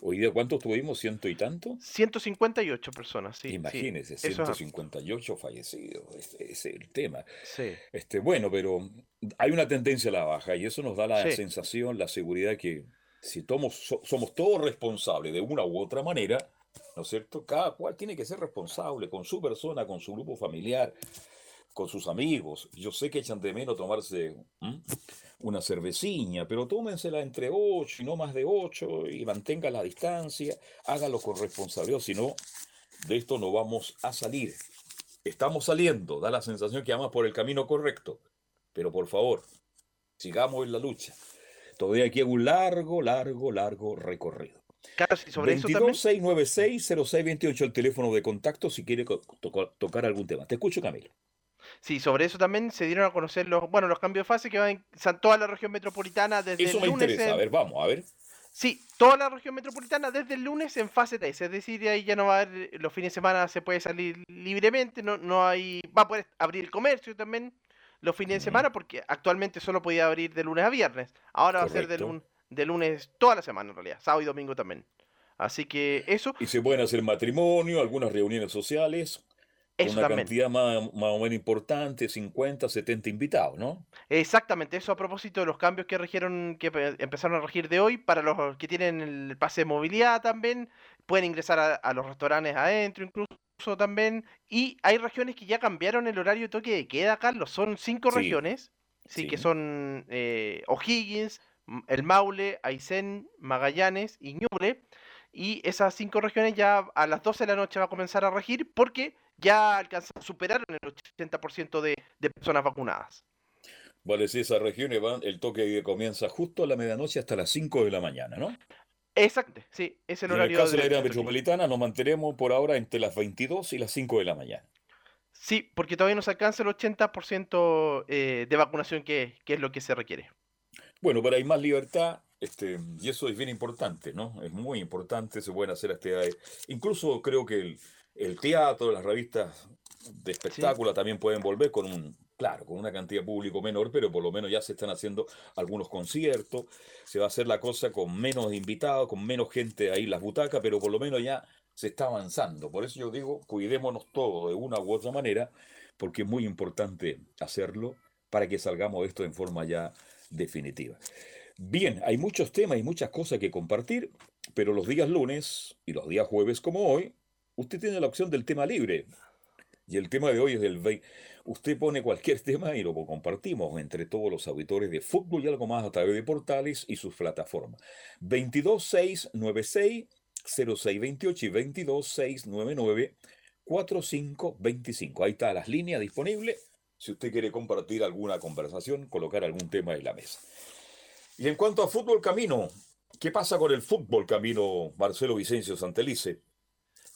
A: Hoy día, ¿cuántos tuvimos? ¿Ciento y tanto?
B: 158 personas, sí.
A: Imagínense, 158 fallecidos. Ese, es el tema. Sí. Este, bueno, pero hay una tendencia a la baja y eso nos da la sensación, la seguridad que si somos todos responsables de una u otra manera, ¿no es cierto? Cada cual tiene que ser responsable con su persona, con su grupo familiar, con sus amigos. Yo sé que echan de menos tomarse una cerveciña, pero tómensela entre ocho y no más de ocho y mantengan la distancia, hágalo con responsabilidad, si no, de esto no vamos a salir. Estamos saliendo, da la sensación que vamos por el camino correcto, pero por favor, sigamos en la lucha. Todavía queda un largo, largo, largo recorrido.
B: Claro, sobre
A: 22-696-0628, el teléfono de contacto si quiere tocar algún tema. Te escucho, Camilo.
B: Sí, sobre eso también se dieron a conocer los, bueno, los cambios de fase que van en toda la región metropolitana desde
A: eso
B: el
A: lunes. interesa, a ver, vamos, a ver.
B: Sí, toda la región metropolitana desde el lunes en fase 3, es decir, ahí ya no va a haber, los fines de semana se puede salir libremente, no, no hay, va a poder abrir el comercio también los fines de semana, porque actualmente solo podía abrir de lunes a viernes, ahora va a ser de, de lunes toda la semana en realidad, sábado y domingo también. Así que eso.
A: Y se pueden hacer matrimonio, algunas reuniones sociales una cantidad más, o menos importante, 50, 70 invitados, ¿no?
B: Exactamente, eso a propósito de los cambios que regieron, que empezaron a regir de hoy, para los que tienen el pase de movilidad también, pueden ingresar a, los restaurantes adentro incluso también, y hay regiones que ya cambiaron el horario de toque de queda, Carlos, son cinco regiones, sí, que son eh, O'Higgins, El Maule, Aysén, Magallanes y Ñuble, y esas cinco regiones ya a las 12 de la noche va a comenzar a regir porque ya alcanzaron, superaron el 80% de, de personas vacunadas.
A: Vale, si esas regiones van, el toque comienza justo a la medianoche hasta las 5 de la mañana, ¿no?
B: Exacto, sí, es el horario.
A: en el caso de la área metropolitana nos mantenemos por ahora entre las 22 y las 5 de la mañana.
B: Sí, porque todavía no se alcanza el 80% eh, de vacunación que, que, es lo que se requiere.
A: Bueno, pero hay más libertad, este, y eso es bien importante, ¿no? Es muy importante, se pueden hacer actividades. Incluso creo que el, el teatro, las revistas de espectáculo también pueden volver con un, claro, con una cantidad de público menor, pero por lo menos ya se están haciendo algunos conciertos, se va a hacer la cosa con menos invitados, con menos gente ahí en las butacas, pero por lo menos ya se está avanzando. Por eso yo digo, cuidémonos todos de una u otra manera, porque es muy importante hacerlo para que salgamos de esto en forma ya definitiva. Bien, hay muchos temas y muchas cosas que compartir, pero los días lunes y los días jueves como hoy usted tiene la opción del tema libre. Y el tema de hoy es el 20. Usted pone cualquier tema y lo compartimos entre todos los auditores de fútbol y algo más a través de portales y sus plataformas. 22696 0628 y 22699 4525. Ahí está las líneas disponibles. Si usted quiere compartir alguna conversación, colocar algún tema en la mesa. Y en cuanto a fútbol camino, ¿qué pasa con el fútbol camino Marcelo Vicencio Santelice?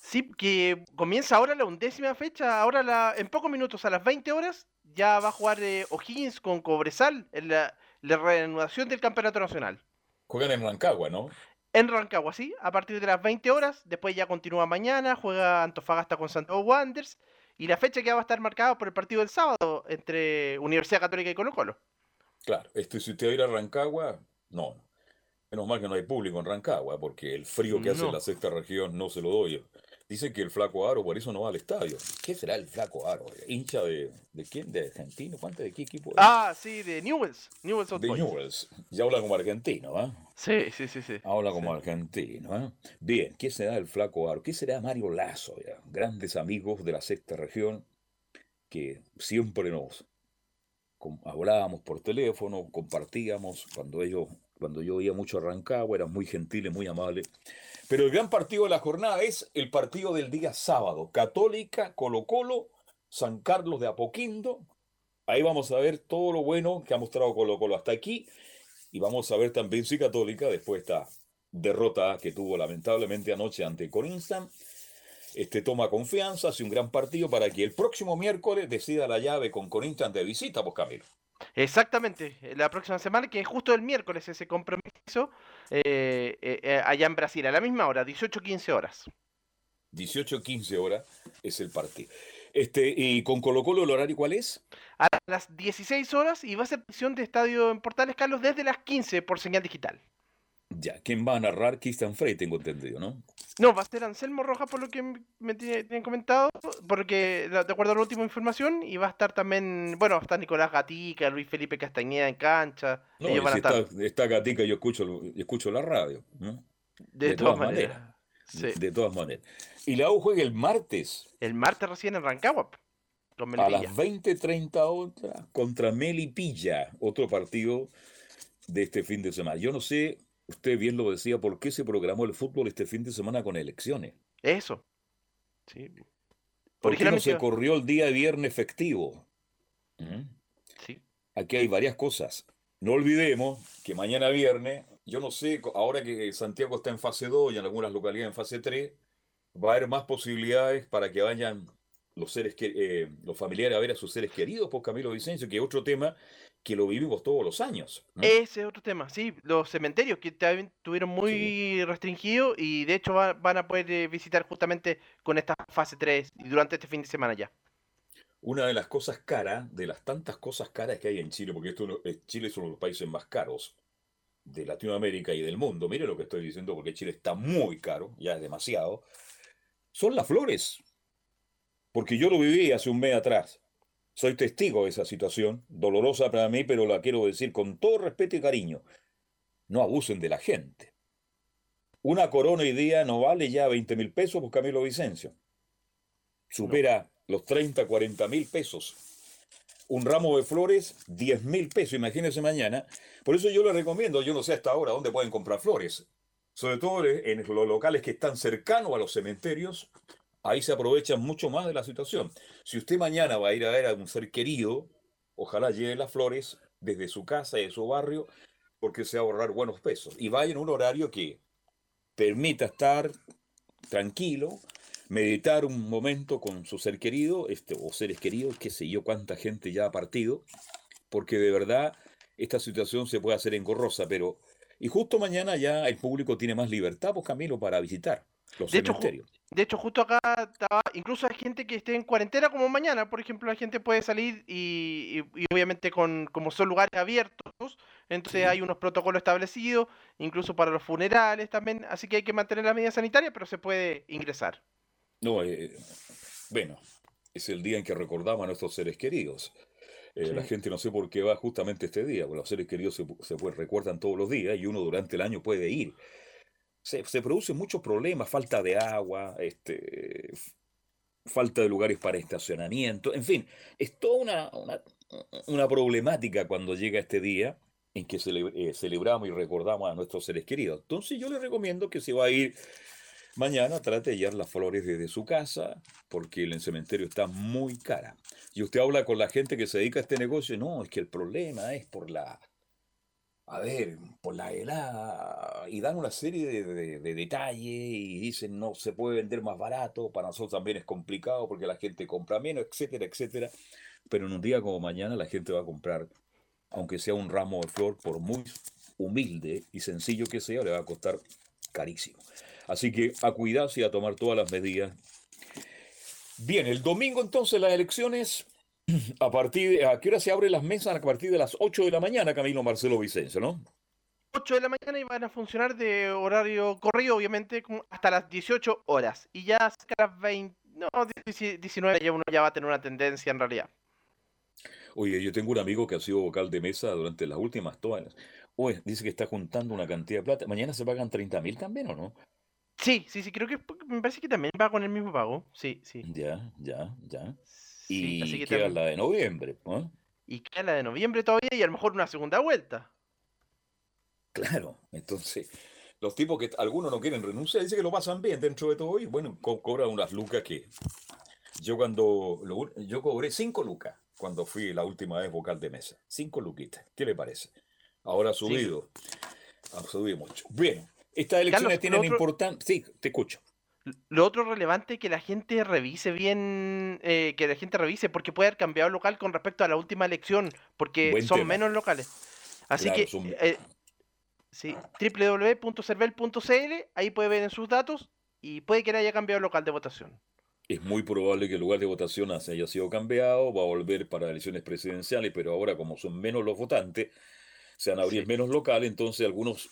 B: Sí, que comienza ahora la undécima fecha, ahora la, en pocos minutos, a las 20 horas, ya va a jugar eh, O'Higgins con Cobresal en la, la reanudación del Campeonato Nacional.
A: Juegan en Rancagua, ¿no?
B: En Rancagua, sí, a partir de las 20 horas, después ya continúa mañana, juega Antofagasta con Santiago Wanderers, y la fecha que va a estar marcada por el partido del sábado entre Universidad Católica y Colo Colo.
A: Claro, esto si usted va a ir a Rancagua, no. Menos mal que no hay público en Rancagua, porque el frío que hace en la sexta región no se lo doy. Dice que el flaco Aro por eso no va al estadio. ¿Qué será el flaco Aro? ¿Hincha de, de quién? ¿De argentino? ¿Cuánto de qué equipo?
B: Ah, sí, de Newells. Newells
A: de Newells. Ya habla como argentino, ¿ah?
B: Sí, sí, sí, sí.
A: Habla como argentino, ¿ah? Bien, ¿qué será el flaco Aro? ¿Qué será Mario Lazo? Ya? Grandes amigos de la sexta región que siempre nos hablábamos por teléfono, compartíamos cuando ellos, cuando yo oía mucho Rancagua, eran muy gentiles, muy amables. Pero el gran partido de la jornada es el partido del día sábado. Católica, Colo Colo, San Carlos de Apoquindo. Ahí vamos a ver todo lo bueno que ha mostrado Colo Colo hasta aquí. Y vamos a ver también si Católica, después de esta derrota que tuvo lamentablemente anoche ante Corinthians, este, toma confianza, hace un gran partido para que el próximo miércoles decida la llave con Corinthians de visita, pues Camilo.
B: Exactamente, la próxima semana, que es justo el miércoles ese compromiso, eh, eh, eh, allá en Brasil, a la misma hora, 18-15 horas.
A: 18-15 horas es el partido. Este, ¿Y con Colo Colo el horario cuál es?
B: A las 16 horas y va a ser presión de estadio en Portales Carlos desde las 15 por señal digital.
A: Ya, ¿quién va a narrar? Christian Frey, tengo entendido, ¿no?
B: No, va a ser Anselmo Rojas, por lo que me tienen comentado, porque de acuerdo a la última información, y va a estar también, bueno, está Nicolás Gatica, Luis Felipe Castañeda en cancha.
A: No, si está, Gatica, yo escucho, yo escucho la radio, ¿no?
B: De, todas, maneras.
A: De, todas maneras. Y la U juega el martes.
B: El martes recién en Rancagua.
A: a las 20.30 otra contra Melipilla, otro partido de este fin de semana. Yo no sé Usted bien lo decía, ¿por qué se programó el fútbol este fin de semana con elecciones?
B: Eso. Sí.
A: ¿Por qué no se corrió el día de viernes efectivo? ¿Mm?
B: Sí.
A: Aquí hay varias cosas. No olvidemos que mañana viernes, yo no sé, ahora que Santiago está en fase 2 y en algunas localidades en fase 3, va a haber más posibilidades para que vayan los seres que, eh, los familiares a ver a sus seres queridos por Camilo Vicencio, que es otro tema que lo vivimos todos los años.
B: Ese es otro tema, sí, los cementerios que estuvieron muy restringidos y de hecho van a poder eh, visitar justamente con esta fase 3 y durante este fin de semana ya.
A: Una de las cosas caras, de las tantas cosas caras que hay en Chile, porque esto, eh, Chile es uno de los países más caros de Latinoamérica y del mundo, mire lo que estoy diciendo porque Chile está muy caro, ya es demasiado, son las flores. Porque yo lo viví hace un mes atrás. Soy testigo de esa situación, dolorosa para mí, pero la quiero decir con todo respeto y cariño. No abusen de la gente. Una corona hoy día no vale ya 20 mil pesos por Camilo Vicencio. Supera los 30, 40 mil pesos. Un ramo de flores, 10 mil pesos, imagínense mañana. Por eso yo les recomiendo, yo no sé hasta ahora dónde pueden comprar flores. Sobre todo en los locales que están cercanos a los cementerios, ahí se aprovechan mucho más de la situación. Si usted mañana va a ir a ver a un ser querido, ojalá lleve las flores desde su casa y de su barrio, porque se va a ahorrar buenos pesos. Y vaya en un horario que permita estar tranquilo, meditar un momento con su ser querido, este, o seres queridos, qué sé yo, cuánta gente ya ha partido, porque de verdad esta situación se puede hacer engorrosa, pero... Y justo mañana ya el público tiene más libertad, pues Camilo, para visitar los
B: de
A: cementerios.
B: De hecho, justo acá estaba, incluso hay gente que esté en cuarentena como mañana, por ejemplo, la gente puede salir y, obviamente con como son lugares abiertos, entonces hay unos protocolos establecidos, incluso para los funerales también, así que hay que mantener la medida sanitaria, pero se puede ingresar.
A: No, eh, bueno, es el día en que recordamos a nuestros seres queridos. Eh, la gente no sé por qué va justamente este día, porque los seres queridos se, se recuerdan todos los días y uno durante el año puede ir se, producen muchos problemas, falta de agua, este, falta de lugares para estacionamiento, en fin, es toda una, una, una problemática cuando llega este día en que eh, celebramos y recordamos a nuestros seres queridos. Entonces yo le recomiendo que se va a ir mañana, trate de llevar las flores desde su casa, porque el cementerio está muy cara. Y usted habla con la gente que se dedica a este negocio, no, es que el problema es por la, a ver, por la helada, y dan una serie de, de, detalles y dicen no se puede vender más barato, para nosotros también es complicado porque la gente compra menos, etcétera, etcétera. Pero en un día como mañana la gente va a comprar aunque sea un ramo de flor, por muy humilde y sencillo que sea, le va a costar carísimo. Así que a cuidarse y a tomar todas las medidas. Bien, el domingo entonces las elecciones, a partir de, ¿a qué hora se abren las mesas? A partir de las 8 de la mañana, Camilo Marcelo Vicencio, ¿no?
B: 8 de la mañana y van a funcionar de horario corrido, obviamente, hasta las 18 horas. Y ya hasta las 20, no, 19 ya uno ya va a tener una tendencia en realidad.
A: Oye, yo tengo un amigo que ha sido vocal de mesa durante las últimas todas. Oye, dice que está juntando una cantidad de plata. ¿Mañana se pagan 30 mil también o no?
B: Sí, sí, sí, creo que me parece que también va con el mismo pago. Sí, sí.
A: Ya, ya, ya. Y queda la de noviembre, ¿no?
B: Y queda la de noviembre todavía y a lo mejor una segunda vuelta.
A: Claro, entonces, los tipos que algunos no quieren renunciar, dicen que lo pasan bien dentro de todo y bueno, cobran unas lucas que. Yo cuando. yo cobré 5 lucas cuando fui la última vez vocal de mesa. Cinco luquitas. ¿Qué le parece? Ahora ha subido. Ha subido mucho. Bien, estas elecciones tienen importancia. Sí, te escucho.
B: Lo otro relevante es que la gente revise bien, eh, que la gente revise, porque puede haber cambiado local con respecto a la última elección, porque son menos locales. Así que, eh, sí, www.cervel.cl, ahí puede ver en sus datos y puede que haya cambiado el local de votación.
A: Es muy probable que el lugar de votación haya sido cambiado, va a volver para elecciones presidenciales, pero ahora como son menos los votantes, se van a abrir menos locales, entonces algunos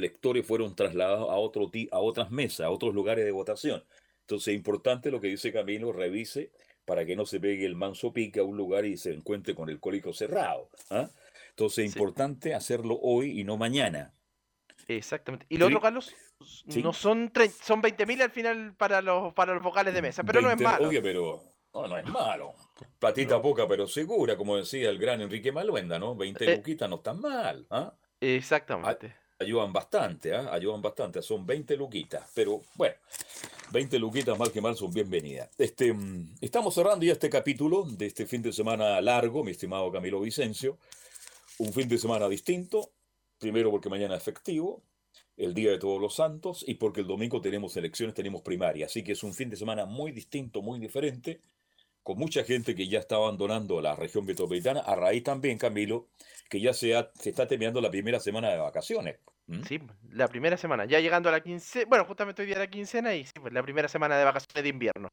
A: electores fueron trasladados a, otro, a otras mesas, a otros lugares de votación. Entonces es importante lo que dice Camilo, revise para que no se pegue el manso pique a un lugar y se encuentre con el cólico cerrado. ¿ah? Entonces es importante hacerlo hoy y no mañana.
B: Exactamente. ¿Y lo otro, Carlos? No son son 20.000 al final para los para los vocales de mesa, pero no es malo.
A: Obvio, pero no, es malo. Platita poca, pero segura, como decía el gran Enrique Maluenda, ¿no? 20 eh, luquitas no están mal. ¿ah?
B: Exactamente.
A: Ayudan bastante, ¿ah? ayudan bastante. Son 20 luquitas, pero bueno, 20 luquitas mal que mal son bienvenidas. Este, mm, estamos cerrando ya este capítulo de este fin de semana largo, mi estimado Camilo Vicencio. Un fin de semana distinto, primero porque mañana es efectivo, el Día de Todos los Santos y porque el domingo tenemos elecciones, tenemos primaria. Así que es un fin de semana muy distinto, muy diferente, con mucha gente que ya está abandonando la región metropolitana, a raíz también, Camilo, que ya se, se está terminando la primera semana de vacaciones.
B: Sí, la primera semana, ya llegando a la quincena, bueno, justamente hoy día la quincena y sí, pues la primera semana de vacaciones de invierno.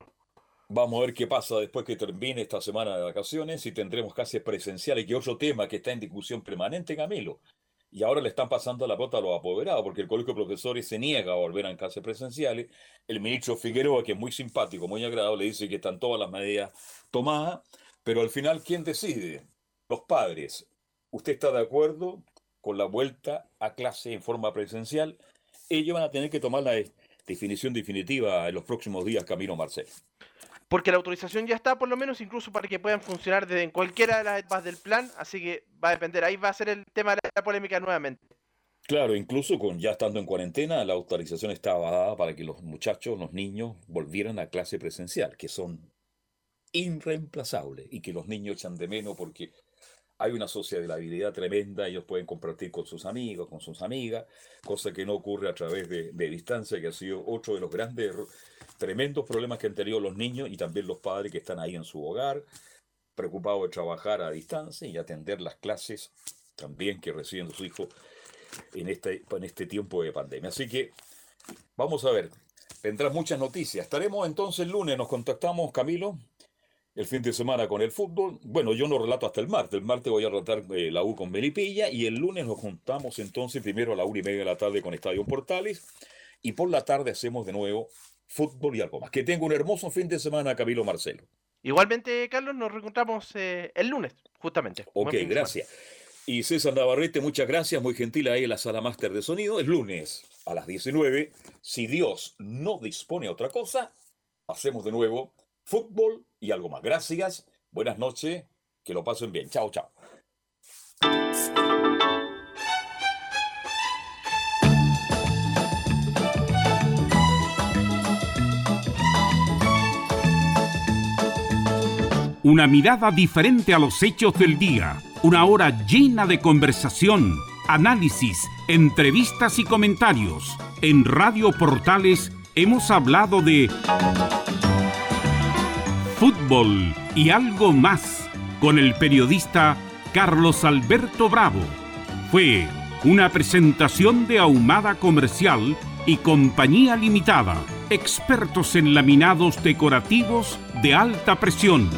A: Vamos a ver qué pasa después que termine esta semana de vacaciones y tendremos clases presenciales, que otro tema que está en discusión permanente, Camilo, y ahora le están pasando la bota a los apoderados, porque el colegio de profesores se niega a volver a clases presenciales. El ministro Figueroa, que es muy simpático, muy agradable, dice que están todas las medidas tomadas, pero al final, ¿quién decide? Los padres. ¿Usted está de acuerdo con la vuelta a clase en forma presencial? Ellos van a tener que tomar la definición definitiva en los próximos días, Camino Marcel.
B: Porque la autorización ya está, por lo menos, incluso para que puedan funcionar desde en cualquiera de las etapas del plan, así que va a depender, ahí va a ser el tema de la polémica nuevamente.
A: Claro, incluso con ya estando en cuarentena, la autorización estaba dada para que los muchachos, los niños, volvieran a clase presencial, que son irreemplazables y que los niños echan de menos porque hay una sociabilidad tremenda, ellos pueden compartir con sus amigos, con sus amigas, cosa que no ocurre a través de, distancia, que ha sido otro de los grandes tremendos problemas que han tenido los niños y también los padres que están ahí en su hogar, preocupados de trabajar a distancia y atender las clases también que reciben sus hijos en este, en este tiempo de pandemia. Así que vamos a ver, vendrán muchas noticias. Estaremos entonces el lunes, nos contactamos, Camilo, el fin de semana con el fútbol. Bueno, yo no relato hasta el martes. El martes voy a relatar eh, la U con Melipilla y el lunes nos juntamos entonces primero a la una y media de la tarde con Estadio Portales y por la tarde hacemos de nuevo fútbol y algo más. Que tenga un hermoso fin de semana, Camilo Marcelo.
B: Igualmente, Carlos, nos reencontramos eh, el lunes, justamente.
A: Ok, gracias. Y César Navarrete, muchas gracias, muy gentil ahí en la sala máster de sonido. El lunes a las 19, si Dios no dispone a otra cosa, hacemos de nuevo fútbol y algo más. Gracias, buenas noches, que lo pasen bien. Chao, chao.
H: Una mirada diferente a los hechos del día. Una hora llena de conversación, análisis, entrevistas y comentarios. En Radio Portales hemos hablado de y algo más con el periodista Carlos Alberto Bravo. Fue una presentación de Ahumada Comercial y Compañía Limitada, expertos en laminados decorativos de alta presión.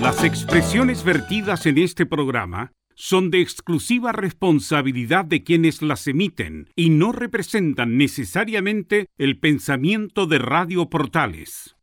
H: Las expresiones vertidas en este programa son de exclusiva responsabilidad de quienes las emiten y no representan necesariamente el pensamiento de Radio Portales.